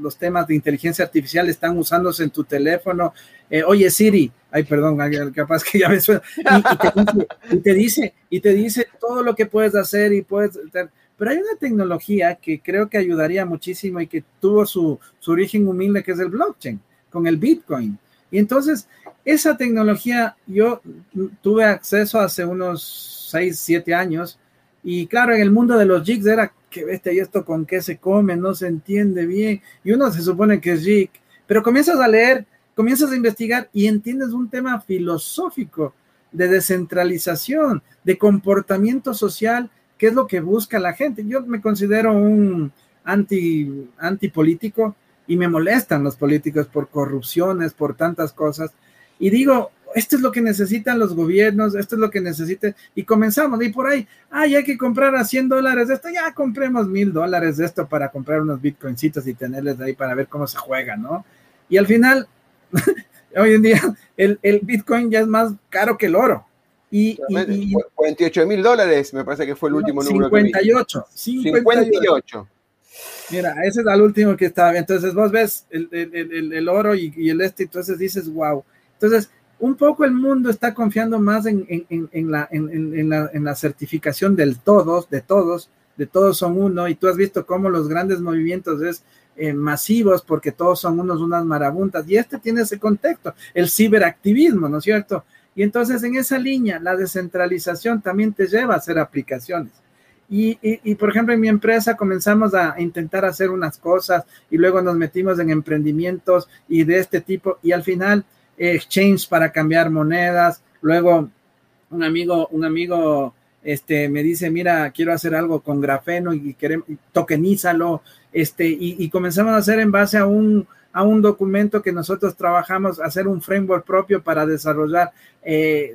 los temas de inteligencia artificial están usándose en tu teléfono. Eh, oye, Siri, ay, perdón, capaz que ya me suena, y, te dice, y te dice todo lo que puedes hacer y puedes pero hay una tecnología que creo que ayudaría muchísimo y que tuvo su, origen humilde, que es el blockchain, con el Bitcoin. Y entonces, esa tecnología yo tuve acceso hace unos 6, 7 años. Y claro, en el mundo de los jigs era que vete y esto con qué se come, no se entiende bien. Y uno se supone que es jig. Pero comienzas a leer, comienzas a investigar y entiendes un tema filosófico de descentralización, de comportamiento social qué es lo que busca la gente. Yo me considero un anti, antipolítico y me molestan los políticos por corrupciones, por tantas cosas. Y digo, esto es lo que necesitan los gobiernos, esto es lo que necesitan. Y comenzamos, y por ahí, ay, hay que comprar a 100 dólares de esto, ya compremos mil dólares de esto para comprar unos bitcoincitos y tenerles ahí para ver cómo se juega, ¿no? Y al final, hoy en día, el, el bitcoin ya es más caro que el oro. Y, 48 mil dólares, me parece que fue el último número. 58, 58. Mira, ese es el último que estaba. Entonces vos ves el, el, el, oro y, y, el este, entonces dices, wow. Entonces, un poco el mundo está confiando más en, la, certificación del todos, de todos, de todos son uno, y tú has visto cómo los grandes movimientos es eh, masivos porque todos son unos, unas marabuntas, y este tiene ese contexto, el ciberactivismo, ¿no es cierto? Y entonces en esa línea, la descentralización también te lleva a hacer aplicaciones. Y, y, por ejemplo, en mi empresa comenzamos a intentar hacer unas cosas y luego nos metimos en emprendimientos y de este tipo y al final exchange para cambiar monedas. Luego un amigo, un amigo este, me dice, mira, quiero hacer algo con grafeno y queremos, tokenízalo, este, y, comenzamos a hacer en base a un, a un documento que nosotros trabajamos, hacer un framework propio para desarrollar eh,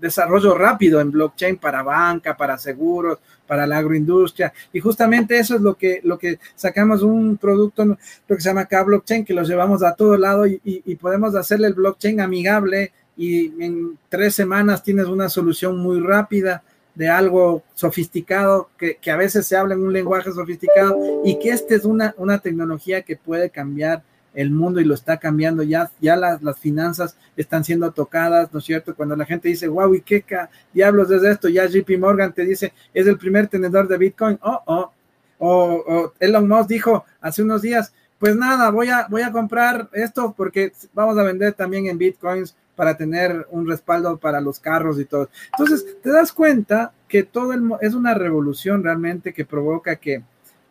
desarrollo rápido en blockchain para banca, para seguros, para la agroindustria. Y justamente eso es lo que, lo que sacamos un producto, lo que se llama K-Blockchain, que lo llevamos a todo lado y, y podemos hacerle el blockchain amigable y en tres semanas tienes una solución muy rápida de algo sofisticado, que, a veces se habla en un lenguaje sofisticado y que esta es una, una tecnología que puede cambiar el mundo y lo está cambiando, ya, ya las, las finanzas están siendo tocadas, ¿no es cierto? Cuando la gente dice, wow, ¿y qué diablos es esto? Ya JP Morgan te dice, es el primer tenedor de Bitcoin, oh, oh, o, o Elon Musk dijo hace unos días, pues nada, voy a, voy a comprar esto porque vamos a vender también en Bitcoins para tener un respaldo para los carros y todo. Entonces, te das cuenta que todo el, es una revolución realmente que provoca que,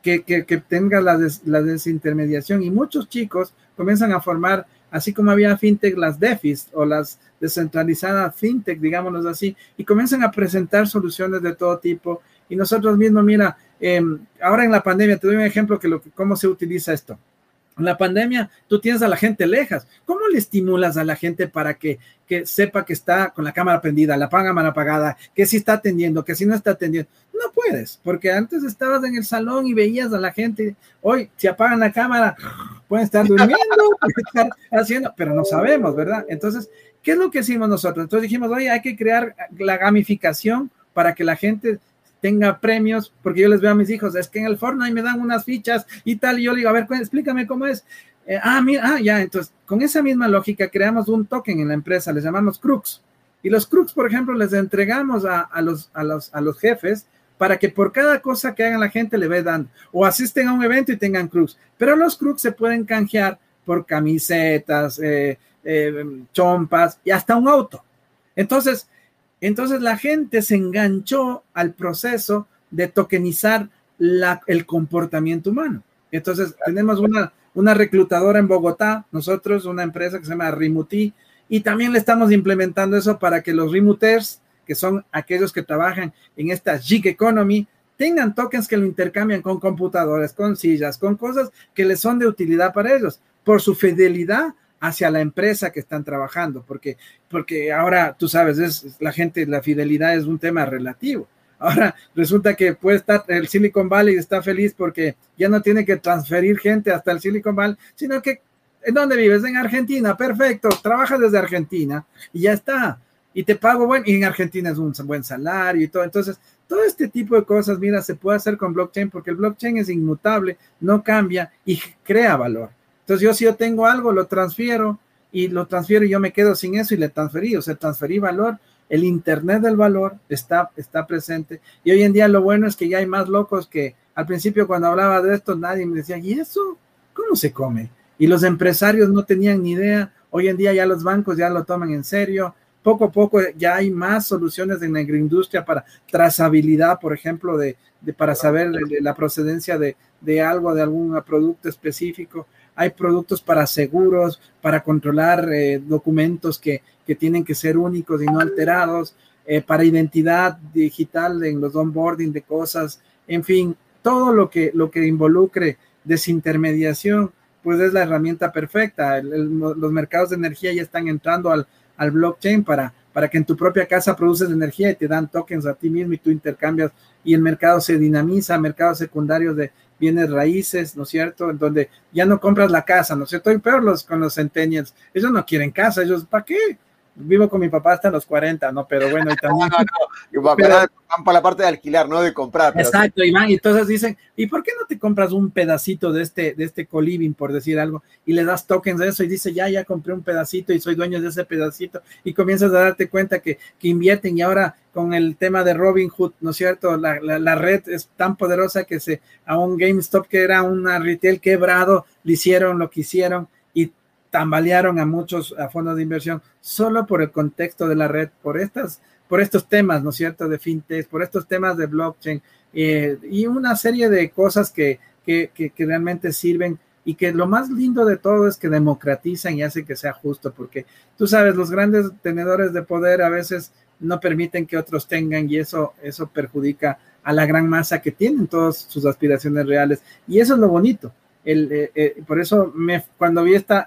que, que, tenga la, la, desintermediación y muchos chicos comienzan a formar, así como había fintech, las DEFIs o las descentralizadas fintech, digámoslo así, y comienzan a presentar soluciones de todo tipo. Y nosotros mismos, mira, em, ahora en la pandemia, te doy un ejemplo que cómo se utiliza esto. En la pandemia, tú tienes a la gente lejas. ¿Cómo le estimulas a la gente para que, que sepa que está con la cámara prendida, la cámara apagada, que si está atendiendo, que si no está atendiendo? No puedes, porque antes estabas en el salón y veías a la gente. Hoy, si apagan la cámara, pueden estar durmiendo, pueden estar haciendo, pero no sabemos, ¿verdad? Entonces, ¿qué es lo que hicimos nosotros? Entonces dijimos, oye, hay que crear la gamificación para que la gente tenga premios, porque yo les veo a mis hijos, es que en el Fortnite me dan unas fichas y tal, y yo le digo, a ver, explícame cómo es. Eh, ah, mira, ah, ya, entonces, con esa misma lógica creamos un token en la empresa, les llamamos Crux. Y los Crux, por ejemplo, les entregamos a, los, a, los, a los jefes para que por cada cosa que hagan la gente le vean o asisten a un evento y tengan Crux. Pero los Crux se pueden canjear por camisetas, eh, eh, chompas y hasta un auto. Entonces, entonces la gente se enganchó al proceso de tokenizar el comportamiento humano. Entonces tenemos una, una reclutadora en Bogotá, nosotros, una empresa que se llama Rimuti, y también le estamos implementando eso para que los Rimuters, que son aquellos que trabajan en esta gig economy, tengan tokens que lo intercambian con computadores, con sillas, con cosas que les son de utilidad para ellos, por su fidelidad hacia la empresa que están trabajando, porque, porque ahora tú sabes, es la gente, la fidelidad es un tema relativo. Ahora resulta que puede estar el Silicon Valley está feliz porque ya no tiene que transferir gente hasta el Silicon Valley, sino que ¿en dónde vives? En Argentina, perfecto, trabajas desde Argentina y ya está. Y te pago bueno, y en Argentina es un buen salario y todo. Entonces, todo este tipo de cosas, mira, se puede hacer con blockchain porque el blockchain es inmutable, no cambia y crea valor. Entonces yo si yo tengo algo, lo transfiero y lo transfiero y yo me quedo sin eso y le transferí, o sea, transferí valor. El Internet del valor está, está presente y hoy en día lo bueno es que ya hay más locos que al principio cuando hablaba de esto nadie me decía, ¿y eso cómo se come? Y los empresarios no tenían ni idea. Hoy en día ya los bancos ya lo toman en serio. Poco a poco ya hay más soluciones en la agroindustria para trazabilidad, por ejemplo, de, para saber la procedencia de, de algo, de algún producto específico hay productos para seguros, para controlar eh, documentos que, tienen que ser únicos y no alterados, eh, para identidad digital en los onboarding de cosas, en fin, todo lo que, lo que involucre desintermediación, pues es la herramienta perfecta. los mercados de energía ya están entrando al, al blockchain para, para que en tu propia casa produces energía y te dan tokens a ti mismo y tú intercambias y el mercado se dinamiza, mercados secundarios de, bienes raíces, ¿no es cierto? En donde ya no compras la casa, ¿no es cierto? Y peor los, con los centennials, ellos no quieren casa, ellos, ¿para qué? Vivo con mi papá hasta los 40, ¿no? Pero bueno, y también... no, no, van para la parte de alquilar, no de comprar. Exacto, Iván, y entonces dicen, ¿y por qué no te compras un pedacito de este, de este coliving, por decir algo, y le das tokens de eso y dice, ya, ya compré un pedacito y soy dueño de ese pedacito, y comienzas a darte cuenta que, que invierten y ahora con el tema de Robin Hood, ¿no es cierto? La, la, red es tan poderosa que se, a un GameStop que era una retail quebrado, le hicieron lo que hicieron tambalearon a muchos a fondos de inversión solo por el contexto de la red, por estas, por estos temas, ¿no es cierto? De fintech, por estos temas de blockchain eh, y una serie de cosas que, que, que, que realmente sirven y que lo más lindo de todo es que democratizan y hacen que sea justo, porque tú sabes, los grandes tenedores de poder a veces no permiten que otros tengan y eso, eso perjudica a la gran masa que tienen todas sus aspiraciones reales. Y eso es lo bonito. Eh, eh, por eso cuando vi esta,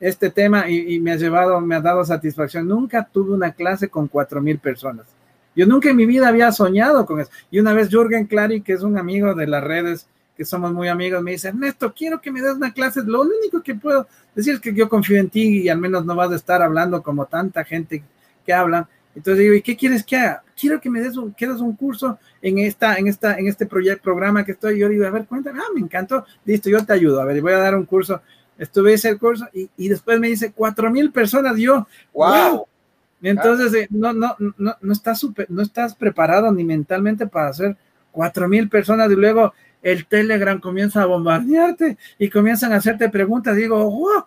este tema y, me ha llevado, me ha dado satisfacción, nunca tuve una clase con cuatro mil personas. Yo nunca en mi vida había soñado con eso. Y una vez Jürgen Clary, que es un amigo de las redes, que somos muy amigos, me dice, Ernesto, quiero que me des una clase. Lo único que puedo decir es que yo confío en ti y al menos no vas a estar hablando como tanta gente que habla. Entonces digo, ¿y qué quieres que haga? Quiero que me des un, un curso en esta, en esta, en este proyecto, programa que estoy. Yo digo, a ver, cuéntame, ah, me encantó, listo, yo te ayudo. A ver, voy a dar un curso. Estuve ese curso y, y después me dice cuatro mil personas. Yo, wow. Entonces, eh, no, no, no, no estás super, no estás preparado ni mentalmente para hacer cuatro mil personas y luego el Telegram comienza a bombardearte y comienzan a hacerte preguntas. Digo, wow.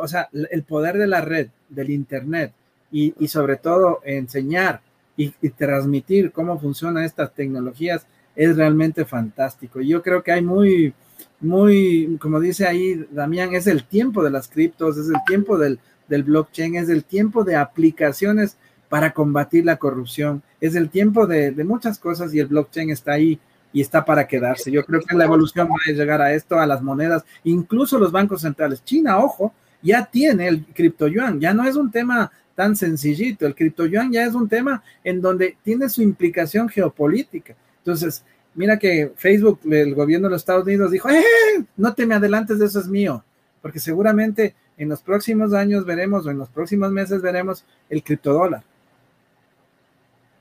O sea, el poder de la red, del Internet, y, sobre todo enseñar y, transmitir cómo funcionan estas tecnologías es realmente fantástico. Yo creo que hay muy, muy, como dice ahí Damián, es el tiempo de las criptos, es el tiempo del, del blockchain, es el tiempo de aplicaciones para combatir la corrupción, es el tiempo de, de, muchas cosas y el blockchain está ahí y está para quedarse. Yo creo que la evolución va a llegar a esto, a las monedas, incluso los bancos centrales. China, ojo, ya tiene el cripto yuan, ya no es un tema tan sencillito. El cripto yuan ya es un tema en donde tiene su implicación geopolítica. Entonces, mira que Facebook, el gobierno de los Estados Unidos dijo, ¡eh! No te me adelantes, eso es mío, porque seguramente en los próximos años veremos o en los próximos meses veremos el criptodólar.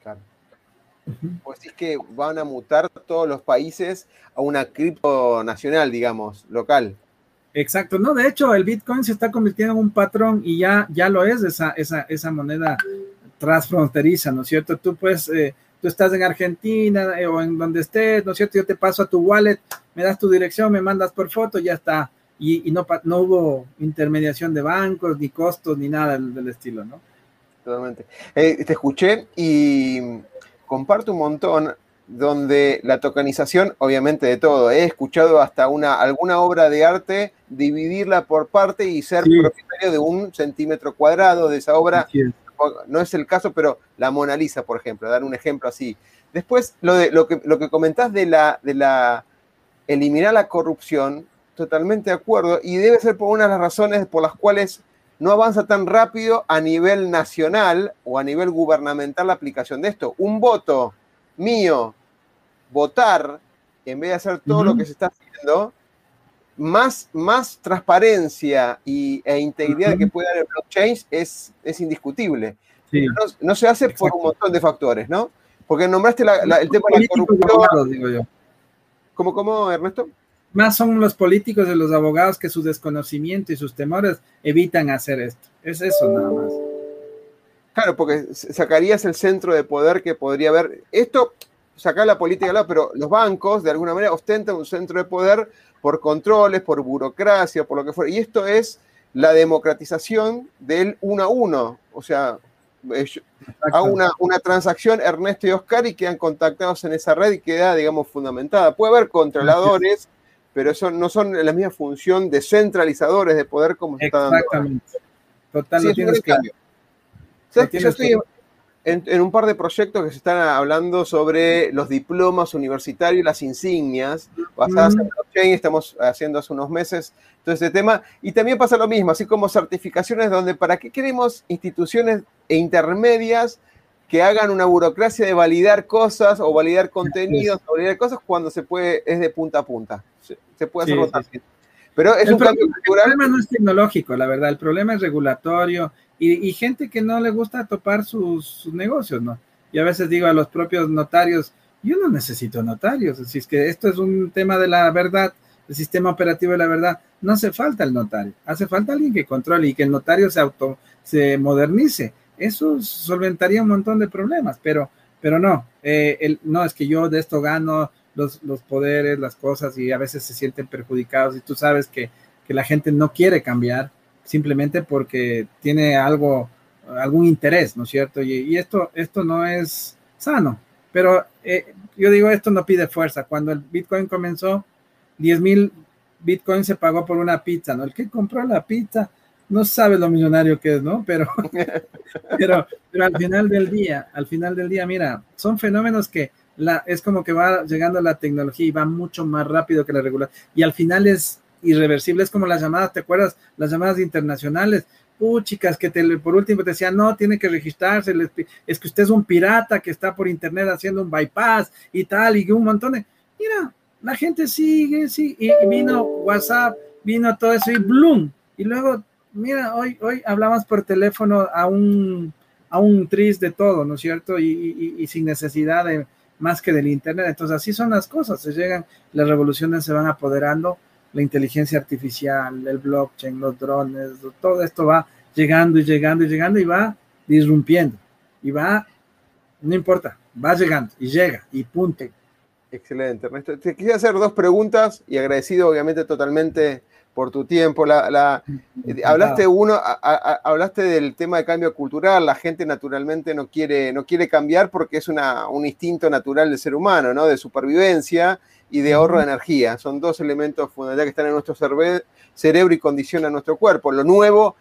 Claro. Pues es que van a mutar todos los países a una cripto nacional, digamos, local. Exacto, no, de hecho el Bitcoin se está convirtiendo en un patrón y ya, ya lo es esa, esa, esa moneda transfronteriza, ¿no es cierto? Tú pues, eh, tú estás en Argentina eh, o en donde estés, ¿no es cierto? Yo te paso a tu wallet, me das tu dirección, me mandas por foto, ya está. Y, y no, hubo intermediación de bancos, ni costos, ni nada del, del estilo, ¿no? Totalmente. Eh, te escuché y comparto un montón donde la tokenización, obviamente de todo, he escuchado hasta una, alguna obra de arte dividirla por parte y ser propietario de un centímetro cuadrado de esa obra. No es el caso, pero la Mona Lisa, por ejemplo, dar un ejemplo así. Después, lo, de, lo, que, lo que comentás de la, de la eliminar la corrupción, totalmente de acuerdo, y debe ser por una de las razones por las cuales no avanza tan rápido a nivel nacional o a nivel gubernamental la aplicación de esto. Un voto mío votar, en vez de hacer todo lo que se está haciendo, más, más transparencia y, e integridad que puede dar el blockchain es, es indiscutible. No, se hace por un montón de factores, ¿no? Porque nombraste el tema de la corrupción. Digo yo. ¿Cómo, ¿Cómo, Ernesto? Más son los políticos y los abogados que su desconocimiento y sus temores evitan hacer esto. Es eso nada más. Claro, porque sacarías el centro de poder que podría haber. Esto sacar la política de lado, pero los bancos de alguna manera ostentan un centro de poder por controles, por burocracia, por lo que fuera. Y esto es la democratización del uno a uno. O sea, hago una, una, transacción Ernesto y Oscar y quedan contactados en esa red y queda, digamos, fundamentada. Puede haber controladores, pero eso no son la misma función de centralizadores de poder como se está dando. Exactamente. Totalmente. Yo estoy, en, un par de proyectos que se están hablando sobre los diplomas universitarios, las insignias, basadas en blockchain, estamos haciendo hace unos meses todo este tema, y también pasa lo mismo, así como certificaciones donde para qué queremos instituciones e intermedias que hagan una burocracia de validar cosas o validar contenidos o validar cosas cuando se puede, es de punta a punta, se, puede hacer Pero es un cambio cultural. El problema no es tecnológico, la verdad, el problema es regulatorio, y, gente que no le gusta topar sus, negocios, ¿no? Y a veces digo a los propios notarios, yo no necesito notarios, si es que esto es un tema de la verdad, el sistema operativo de la verdad, no hace falta el notario, hace falta alguien que controle y que el notario se auto, se modernice. Eso solventaría un montón de problemas, pero, pero no, eh, el, no es que yo de esto gano los, los, poderes, las cosas y a veces se sienten perjudicados y tú sabes que, que la gente no quiere cambiar simplemente porque tiene algo, algún interés, ¿no es cierto? Y, esto, esto no es sano, pero eh, yo digo, esto no pide fuerza. Cuando el Bitcoin comenzó, 10 mil Bitcoin se pagó por una pizza, ¿no? El que compró la pizza no sabe lo millonario que es, ¿no? Pero, pero, pero al final del día, al final del día, mira, son fenómenos que es como que va llegando la tecnología y va mucho más rápido que la regular. Y al final es irreversible, es como las llamadas, ¿te acuerdas? Las llamadas internacionales. Uh, chicas, que te, por último te decían, no, tiene que registrarse, es que usted es un pirata que está por internet haciendo un bypass y tal, y un montón de... Mira, la gente sigue, sí, y vino WhatsApp, vino todo eso y bloom. Y luego, mira, hoy, hoy hablamos por teléfono a un, a un tris de todo, ¿no es cierto? Y, sin necesidad de más que del Internet. Entonces, así son las cosas, se llegan, las revoluciones se van apoderando, la inteligencia artificial, el blockchain, los drones, todo esto va llegando y llegando y llegando y va disrumpiendo. Y va, no importa, va llegando y llega y punto. Excelente, Ernesto. Te quisiera hacer dos preguntas y agradecido obviamente totalmente por tu tiempo. La, eh, hablaste uno, hablaste del tema de cambio cultural. La gente naturalmente no quiere, no quiere cambiar porque es una, un instinto natural del ser humano, ¿no? De supervivencia y de ahorro de energía. Son dos elementos fundamentales que están en nuestro cerebro y condicionan nuestro cuerpo. Lo nuevo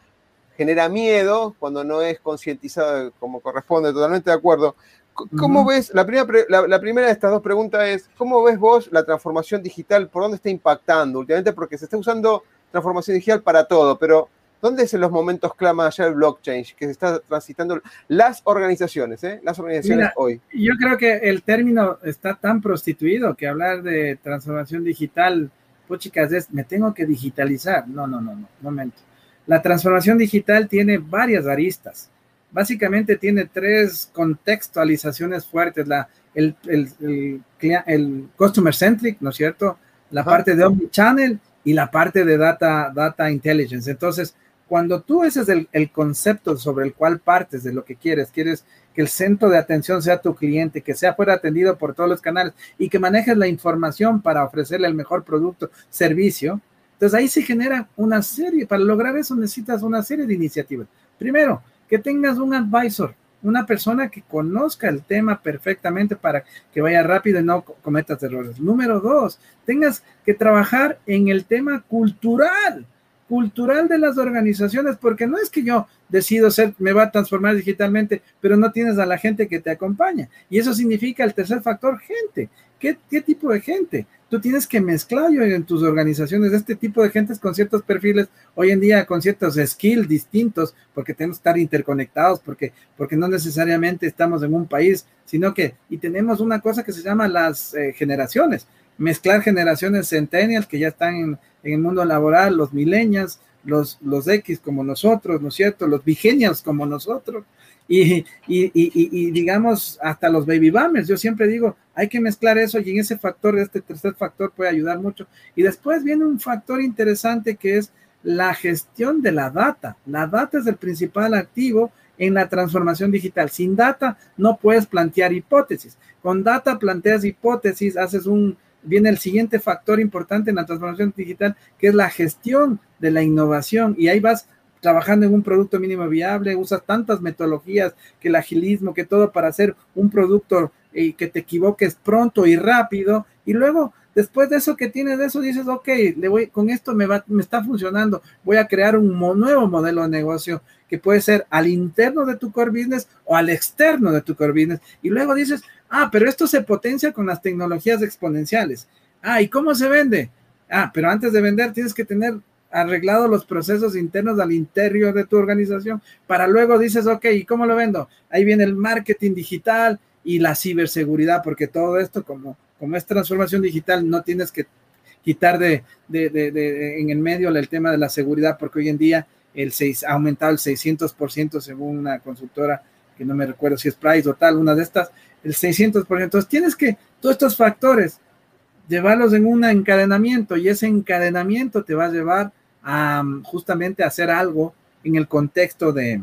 genera miedo cuando no es concientizado como corresponde, totalmente de acuerdo. ¿Cómo ves, la primera, la, primera de estas dos preguntas es, ¿cómo ves vos la transformación digital? ¿Por dónde está impactando últimamente? Porque se está usando transformación digital para todo, pero ¿dónde es en los momentos clama allá el blockchain que se está transitando las organizaciones, eh? las organizaciones hoy? Yo creo que el término está tan prostituido que hablar de transformación digital, pues chicas, es, me tengo que digitalizar. No, no, no, no, momento. La transformación digital tiene varias aristas básicamente tiene tres contextualizaciones fuertes, la, el, el, el, customer centric, ¿no es cierto? La parte de omnichannel y la parte de data, data intelligence. Entonces, cuando tú ese es el, el, concepto sobre el cual partes de lo que quieres, quieres que el centro de atención sea tu cliente, que sea fuera atendido por todos los canales y que manejes la información para ofrecerle el mejor producto, servicio. Entonces ahí se genera una serie, para lograr eso necesitas una serie de iniciativas. Primero, que tengas un advisor, una persona que conozca el tema perfectamente para que vaya rápido y no cometas errores. Número dos, tengas que trabajar en el tema cultural, cultural de las organizaciones, porque no es que yo decido ser, me va a transformar digitalmente, pero no tienes a la gente que te acompaña. Y eso significa el tercer factor, gente. ¿Qué, qué tipo de gente? tú tienes que mezclar en tus organizaciones este tipo de gentes con ciertos perfiles, hoy en día con ciertos skills distintos, porque tenemos que estar interconectados, porque, porque no necesariamente estamos en un país, sino que, y tenemos una cosa que se llama las eh, generaciones, mezclar generaciones centennials que ya están en, el mundo laboral, los millennials, los, los X como nosotros, ¿no es cierto? Los vigenials como nosotros, y, y, digamos hasta los baby boomers. Yo siempre digo, hay que mezclar eso y en ese factor, este tercer factor puede ayudar mucho. Y después viene un factor interesante que es la gestión de la data. La data es el principal activo en la transformación digital. Sin data no puedes plantear hipótesis. Con data planteas hipótesis, haces un, viene el siguiente factor importante en la transformación digital, que es la gestión de la innovación. Y ahí vas trabajando en un producto mínimo viable, usas tantas metodologías, que el agilismo, que todo para hacer un producto y eh, que te equivoques pronto y rápido, y luego después de eso que tienes de eso dices, ok, le voy, con esto me va, me está funcionando, voy a crear un nuevo modelo de negocio que puede ser al interno de tu core business o al externo de tu core business, y luego dices, ah, pero esto se potencia con las tecnologías exponenciales. Ah, ¿y cómo se vende? Ah, pero antes de vender tienes que tener arreglado los procesos internos al interior de tu organización, para luego dices, ok, ¿y cómo lo vendo? Ahí viene el marketing digital y la ciberseguridad, porque todo esto, como, como es transformación digital, no tienes que quitar de, de, de, en el medio el tema de la seguridad, porque hoy en día el 6, ha aumentado el 600% según una consultora que no me recuerdo si es Price o tal, una de estas, el 600%. Entonces tienes que, todos estos factores, llevarlos en un encadenamiento y ese encadenamiento te va a llevar a justamente hacer algo en el contexto de,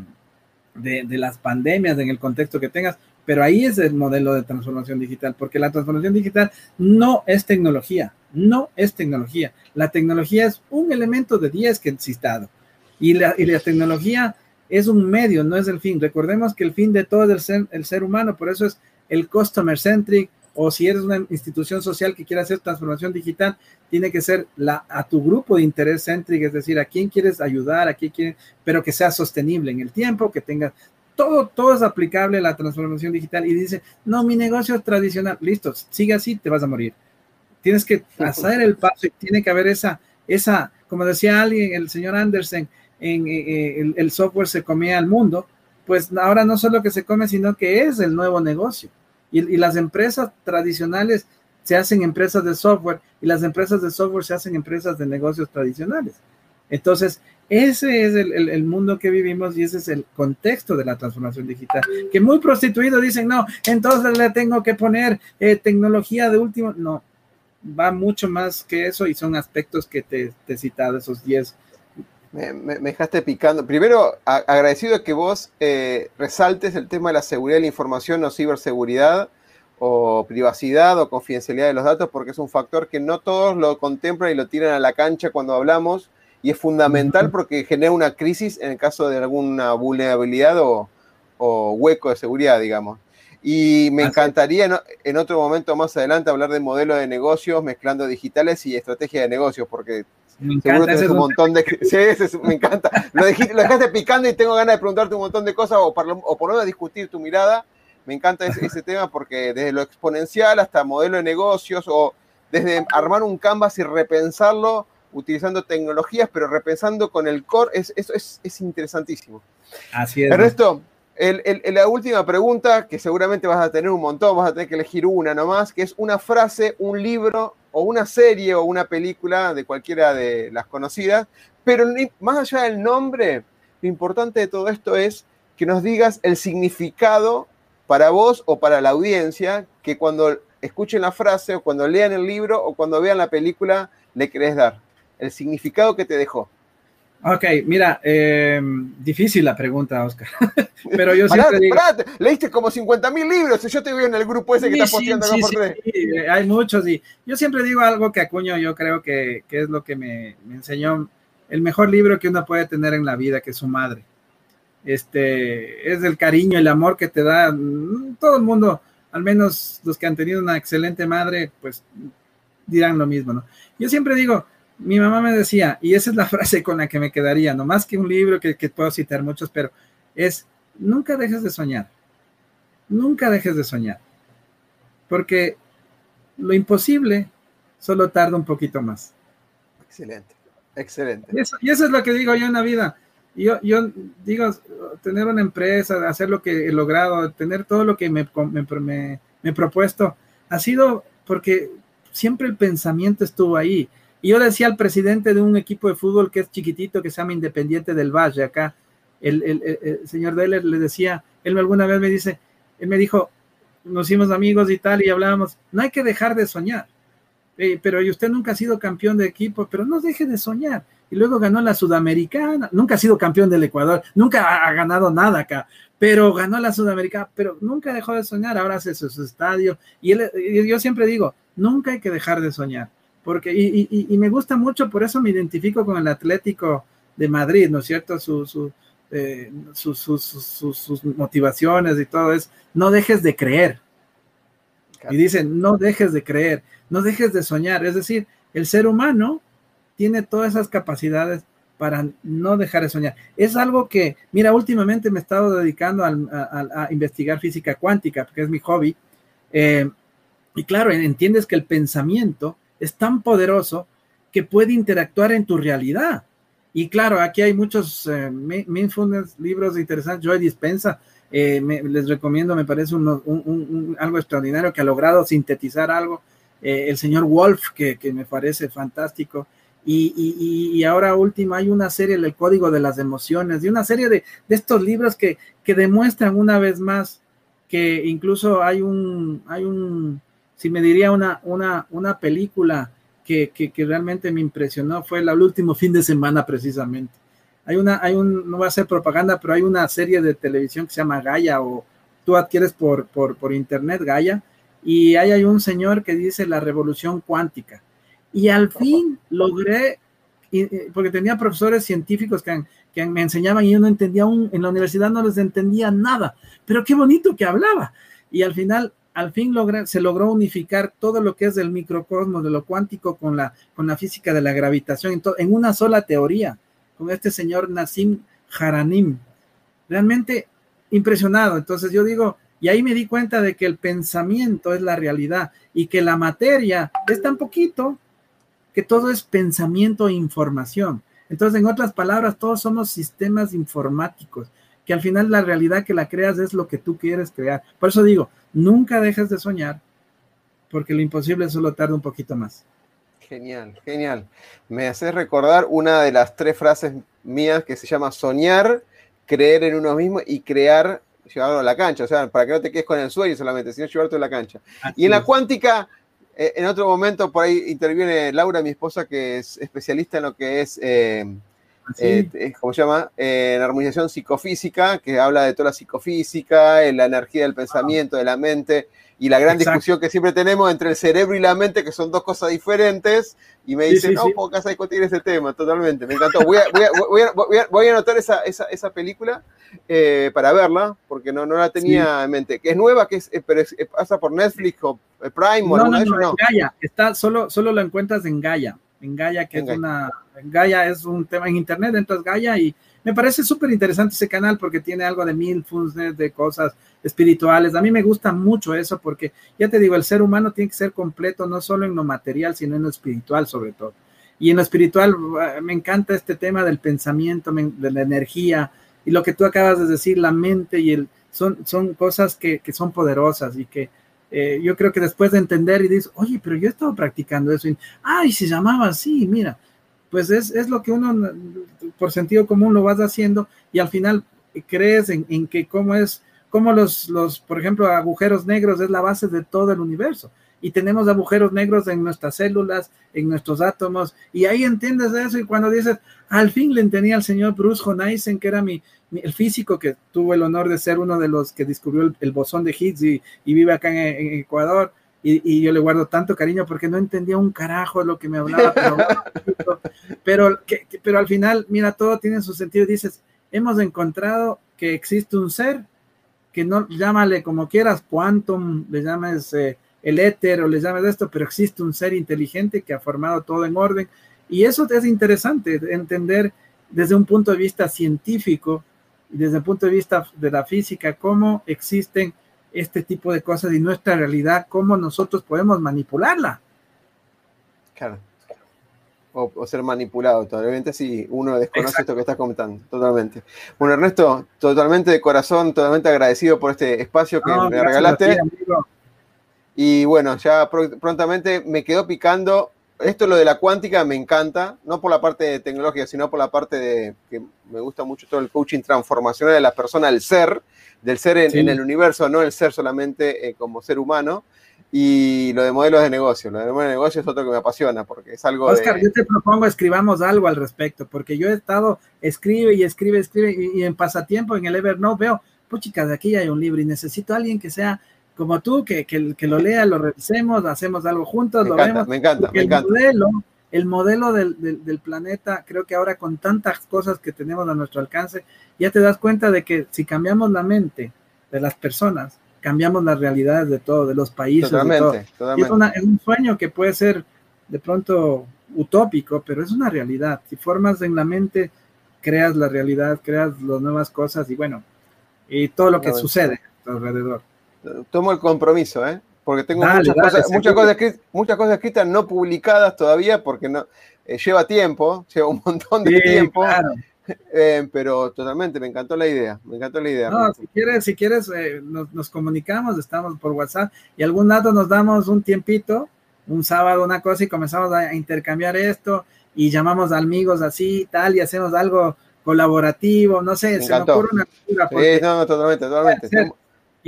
de, las pandemias, en el contexto que tengas, pero ahí es el modelo de transformación digital, porque la transformación digital no es tecnología, no es tecnología. La tecnología es un elemento de 10 que existado y la, y la tecnología es un medio, no es el fin. Recordemos que el fin de todo es el ser, el ser humano, por eso es el customer centric, o si eres una institución social que quiere hacer transformación digital, tiene que ser la, a tu grupo de interés céntrico, es decir, a quién quieres ayudar, a quién quieres, pero que sea sostenible en el tiempo, que tenga todo, todo es aplicable a la transformación digital y dice, no, mi negocio es tradicional, listo, sigue así, te vas a morir. Tienes que hacer el paso y tiene que haber esa, esa, como decía alguien, el señor Andersen, en, eh, eh, el, software se comía al mundo, pues ahora no solo que se come, sino que es el nuevo negocio. Y, las empresas tradicionales se hacen empresas de software y las empresas de software se hacen empresas de negocios tradicionales. Entonces, ese es el, mundo que vivimos y ese es el contexto de la transformación digital. Que muy prostituidos dicen, no, entonces le tengo que poner eh, tecnología de último. No, va mucho más que eso y son aspectos que te, te he citado, esos 10. Me, dejaste picando. Primero, agradecido que vos eh, resaltes el tema de la seguridad de la información o ciberseguridad o privacidad o confidencialidad de los datos, porque es un factor que no todos lo contemplan y lo tiran a la cancha cuando hablamos y es fundamental porque genera una crisis en el caso de alguna vulnerabilidad o, hueco de seguridad, digamos. Y me encantaría en, otro momento más adelante hablar de modelo de negocios mezclando digitales y estrategia de negocios, porque seguro tienes un montón de... Sí, me encanta. Lo, dejaste picando y tengo ganas de preguntarte un montón de cosas o por, o por lo menos discutir tu mirada. Me encanta ese, ese tema porque desde lo exponencial hasta modelo de negocios o desde armar un canvas y repensarlo utilizando tecnologías, pero repensando con el core, es, eso es, interesantísimo. Así es. Ernesto, la última pregunta, que seguramente vas a tener un montón, vas a tener que elegir una nomás, que es una frase, un libro o una serie o una película de cualquiera de las conocidas, pero más allá del nombre, lo importante de todo esto es que nos digas el significado para vos o para la audiencia, que cuando escuchen la frase o cuando lean el libro o cuando vean la película le querés dar el significado que te dejó. Ok, mira, eh, difícil la pregunta, Oscar. Pero yo siempre digo... leíste como 50 mil libros y yo te veo en el grupo ese que está posteando sí, sí, sí, hay muchos y yo siempre digo algo que acuño, yo creo que, que es lo que me, me, enseñó el mejor libro que uno puede tener en la vida, que es su madre. Este, es el cariño, el amor que te da mm, todo el mundo, al menos los que han tenido una excelente madre, pues dirán lo mismo, ¿no? Yo siempre digo, mi mamá me decía, y esa es la frase con la que me quedaría, no más que un libro que, puedo citar muchos, pero es, nunca dejes de soñar, nunca dejes de soñar, porque lo imposible solo tarda un poquito más. Excelente, excelente. Y eso, es lo que digo yo en la vida. Yo, yo digo, tener una empresa, hacer lo que he logrado, tener todo lo que me, me he propuesto, ha sido porque siempre el pensamiento estuvo ahí y yo decía al presidente de un equipo de fútbol que es chiquitito, que se llama Independiente del Valle, acá, el, señor Deller le decía, él alguna vez me dice, él me dijo, nos hicimos amigos y tal, y hablábamos, no hay que dejar de soñar. Eh, pero y usted nunca ha sido campeón de equipo, pero no deje de soñar. Y luego ganó la Sudamericana, nunca ha sido campeón del Ecuador, nunca ha, ganado nada acá, pero ganó la Sudamericana, pero nunca dejó de soñar, ahora hace su, su estadio. Y, él, y yo siempre digo, nunca hay que dejar de soñar porque, y, me gusta mucho, por eso me identifico con el Atlético de Madrid, ¿no es cierto? Eh, sus motivaciones y todo es, no dejes de creer. Y dicen, no dejes de creer, no dejes de soñar. Es decir, el ser humano tiene todas esas capacidades para no dejar de soñar. Es algo que, mira, últimamente me he estado dedicando a, investigar física cuántica, porque es mi hobby. Eh, y claro, entiendes que el pensamiento es tan poderoso que puede interactuar en tu realidad. Y claro, aquí hay muchos eh, libros interesantes. Joy Dispensa, eh, les recomiendo, me parece algo extraordinario que ha logrado sintetizar algo. Eh, el señor Wolf, que, me parece fantástico. Y, ahora último, hay una serie, El Código de las Emociones, y una serie de, estos libros que, que, demuestran una vez más que incluso hay un, hay un, si me diría una, una, una película que, realmente me impresionó, fue el último fin de semana precisamente. Hay una, hay un, no va a ser propaganda, pero hay una serie de televisión que se llama Gaia o tú adquieres por, por, internet Gaia y ahí hay un señor que dice la revolución cuántica. Y al fin logré, porque tenía profesores científicos que, que me enseñaban y yo no entendía, un, en la universidad no les entendía nada, pero qué bonito que hablaba. Y al final al fin se logró unificar todo lo que es del microcosmos, de lo cuántico con la, con la física de la gravitación, en, en una sola teoría, con este señor Nassim Haranim. Realmente impresionado. Entonces yo digo, y ahí me di cuenta de que el pensamiento es la realidad y que la materia es tan poquito que todo es pensamiento e información. Entonces, en otras palabras, todos somos sistemas informáticos, que al final la realidad que la creas es lo que tú quieres crear. Por eso digo, nunca dejes de soñar, porque lo imposible solo tarda un poquito más. Genial, genial. Me haces recordar una de las tres frases mías que se llama soñar, creer en uno mismo y crear, llevarlo a la cancha. O sea, para que no te quedes con el sueño solamente, sino llevarte a la cancha. y en la cuántica, eh, en otro momento, por ahí interviene Laura, mi esposa, que es especialista en lo que es, eh, ¿Ah, eh ¿cómo se llama? en armonización psicofísica, que habla de toda la psicofísica, en la energía del pensamiento, de la mente y la gran discusión que siempre tenemos entre el cerebro y la mente, que son dos cosas diferentes, y me dice, no, ¿por qué discutir ese tema? Totalmente, me encantó. Voy a, voy a, voy a, anotar esa, esa, esa película eh, para verla, porque no, no la tenía en mente. Que es nueva, que es, eh, pero eh, pasa por Netflix o Prime o no, no, no, no. Gaia, está, solo, solo lo encuentras en Gaia, en Gaia, que es una, en Gaia es un tema en internet, entras Gaia y me parece súper interesante ese canal porque tiene algo de mil mindfulness, de cosas espirituales. A mí me gusta mucho eso porque, ya te digo, el ser humano tiene que ser completo no solo en lo material, sino en lo espiritual sobre todo. Y en lo espiritual eh, me encanta este tema del pensamiento, de la energía y lo que tú acabas de decir, la mente y el, son, son cosas que, que son poderosas y que eh, yo creo que después de entender y dices, oye, pero yo he estado practicando eso y, ay, se llamaba así, mira, pues es, es, lo que uno por sentido común lo vas haciendo y al final crees en, en que cómo es, cómo los, los, por ejemplo, agujeros negros es la base de todo el universo. Y tenemos agujeros negros en nuestras células, en nuestros átomos, y ahí entiendes eso. Y cuando dices, al fin le entendía al señor Bruce Honeisen, que era mi, el físico que tuvo el honor de ser uno de los que descubrió el, bosón de Higgs y, vive acá en Ecuador y, yo le guardo tanto cariño porque no entendía un carajo lo que me hablaba, pero, pero, al final, mira, todo tiene su sentido. Dices, hemos encontrado que existe un ser que no, llámale como quieras, quantum, le llames eh, el éter o le llames esto, pero existe un ser inteligente que ha formado todo en orden. Y eso es interesante, entender desde un punto de vista científico y desde el punto de vista de la física, cómo existen este tipo de cosas y nuestra realidad, cómo nosotros podemos manipularla. Claro. O, ser manipulado, totalmente si uno desconoce esto que estás comentando, totalmente. Bueno, Ernesto, totalmente de corazón, totalmente agradecido por este espacio que me regalaste. Y bueno, ya prontamente me quedó picando. Esto lo de la cuántica me encanta, no por la parte de tecnología, sino por la parte de que me gusta mucho todo el coaching transformacional de la persona, el ser, del ser en, el universo, no el ser solamente eh, como ser humano. Y lo de modelos de negocio, lo de modelos de negocio es otro que me apasiona porque es algo Oscar, yo te propongo escribamos algo al respecto, porque yo he estado, escribe y escribe, escribe, y, en pasatiempo en el Evernote veo, puchica, de aquí hay un libro y necesito a alguien que sea como tú, que, que, que lo lea, lo revisemos, hacemos algo juntos, me lo encanta, Me encanta, me encanta el modelo del, del, planeta, creo que ahora con tantas cosas que tenemos a nuestro alcance, ya te das cuenta de que si cambiamos la mente de las personas, cambiamos las realidades de todo, de los países. Totalmente, Es, un sueño que puede ser de pronto utópico, pero es una realidad. Si formas en la mente, creas la realidad, creas las nuevas cosas y bueno, y todo lo que sucede alrededor. Tomo el compromiso, ¿eh? porque tengo muchas, cosas, muchas, cosas escritas, muchas, cosas escritas, no publicadas todavía porque no, eh, lleva tiempo, lleva un montón de tiempo. Eh, pero totalmente, me encantó la idea, me encantó la idea. No, si quieres, si quieres eh, nos, comunicamos, estamos por WhatsApp y algún dato nos damos un tiempito, un sábado, una cosa y comenzamos a intercambiar esto y llamamos a amigos así tal y hacemos algo colaborativo, no sé, se me ocurre una sí, no, totalmente, totalmente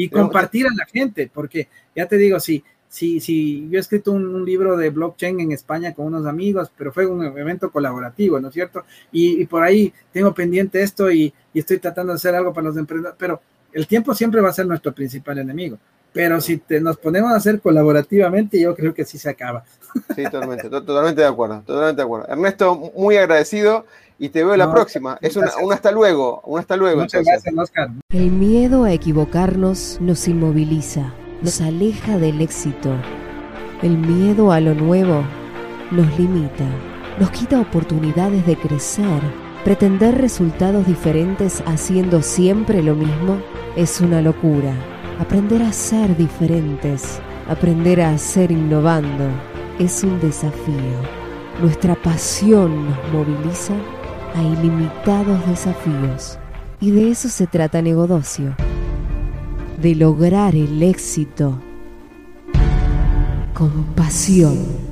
y compartir a la gente, porque ya te digo, si, si, si yo he escrito un, libro de blockchain en España con unos amigos, pero fue un evento colaborativo, ¿no es cierto? Y, por ahí tengo pendiente esto y, estoy tratando de hacer algo para los emprendedores, pero el tiempo siempre va a ser nuestro principal enemigo. Pero si te, nos ponemos a hacer colaborativamente, yo creo que sí se acaba. Sí, totalmente, totalmente de acuerdo, totalmente de acuerdo. Ernesto, muy agradecido y te veo la próxima. Es una, un hasta luego, un hasta luego. Muchas gracias, Oscar. El miedo a equivocarnos nos inmoviliza. nos aleja del éxito. El miedo a lo nuevo nos limita, nos quita oportunidades de crecer. Pretender resultados diferentes haciendo siempre lo mismo es una locura. Aprender a ser diferentes, aprender a ser innovando, es un desafío. Nuestra pasión nos moviliza a ilimitados desafíos. Y de eso se trata Negodocio, de lograr el éxito con pasión.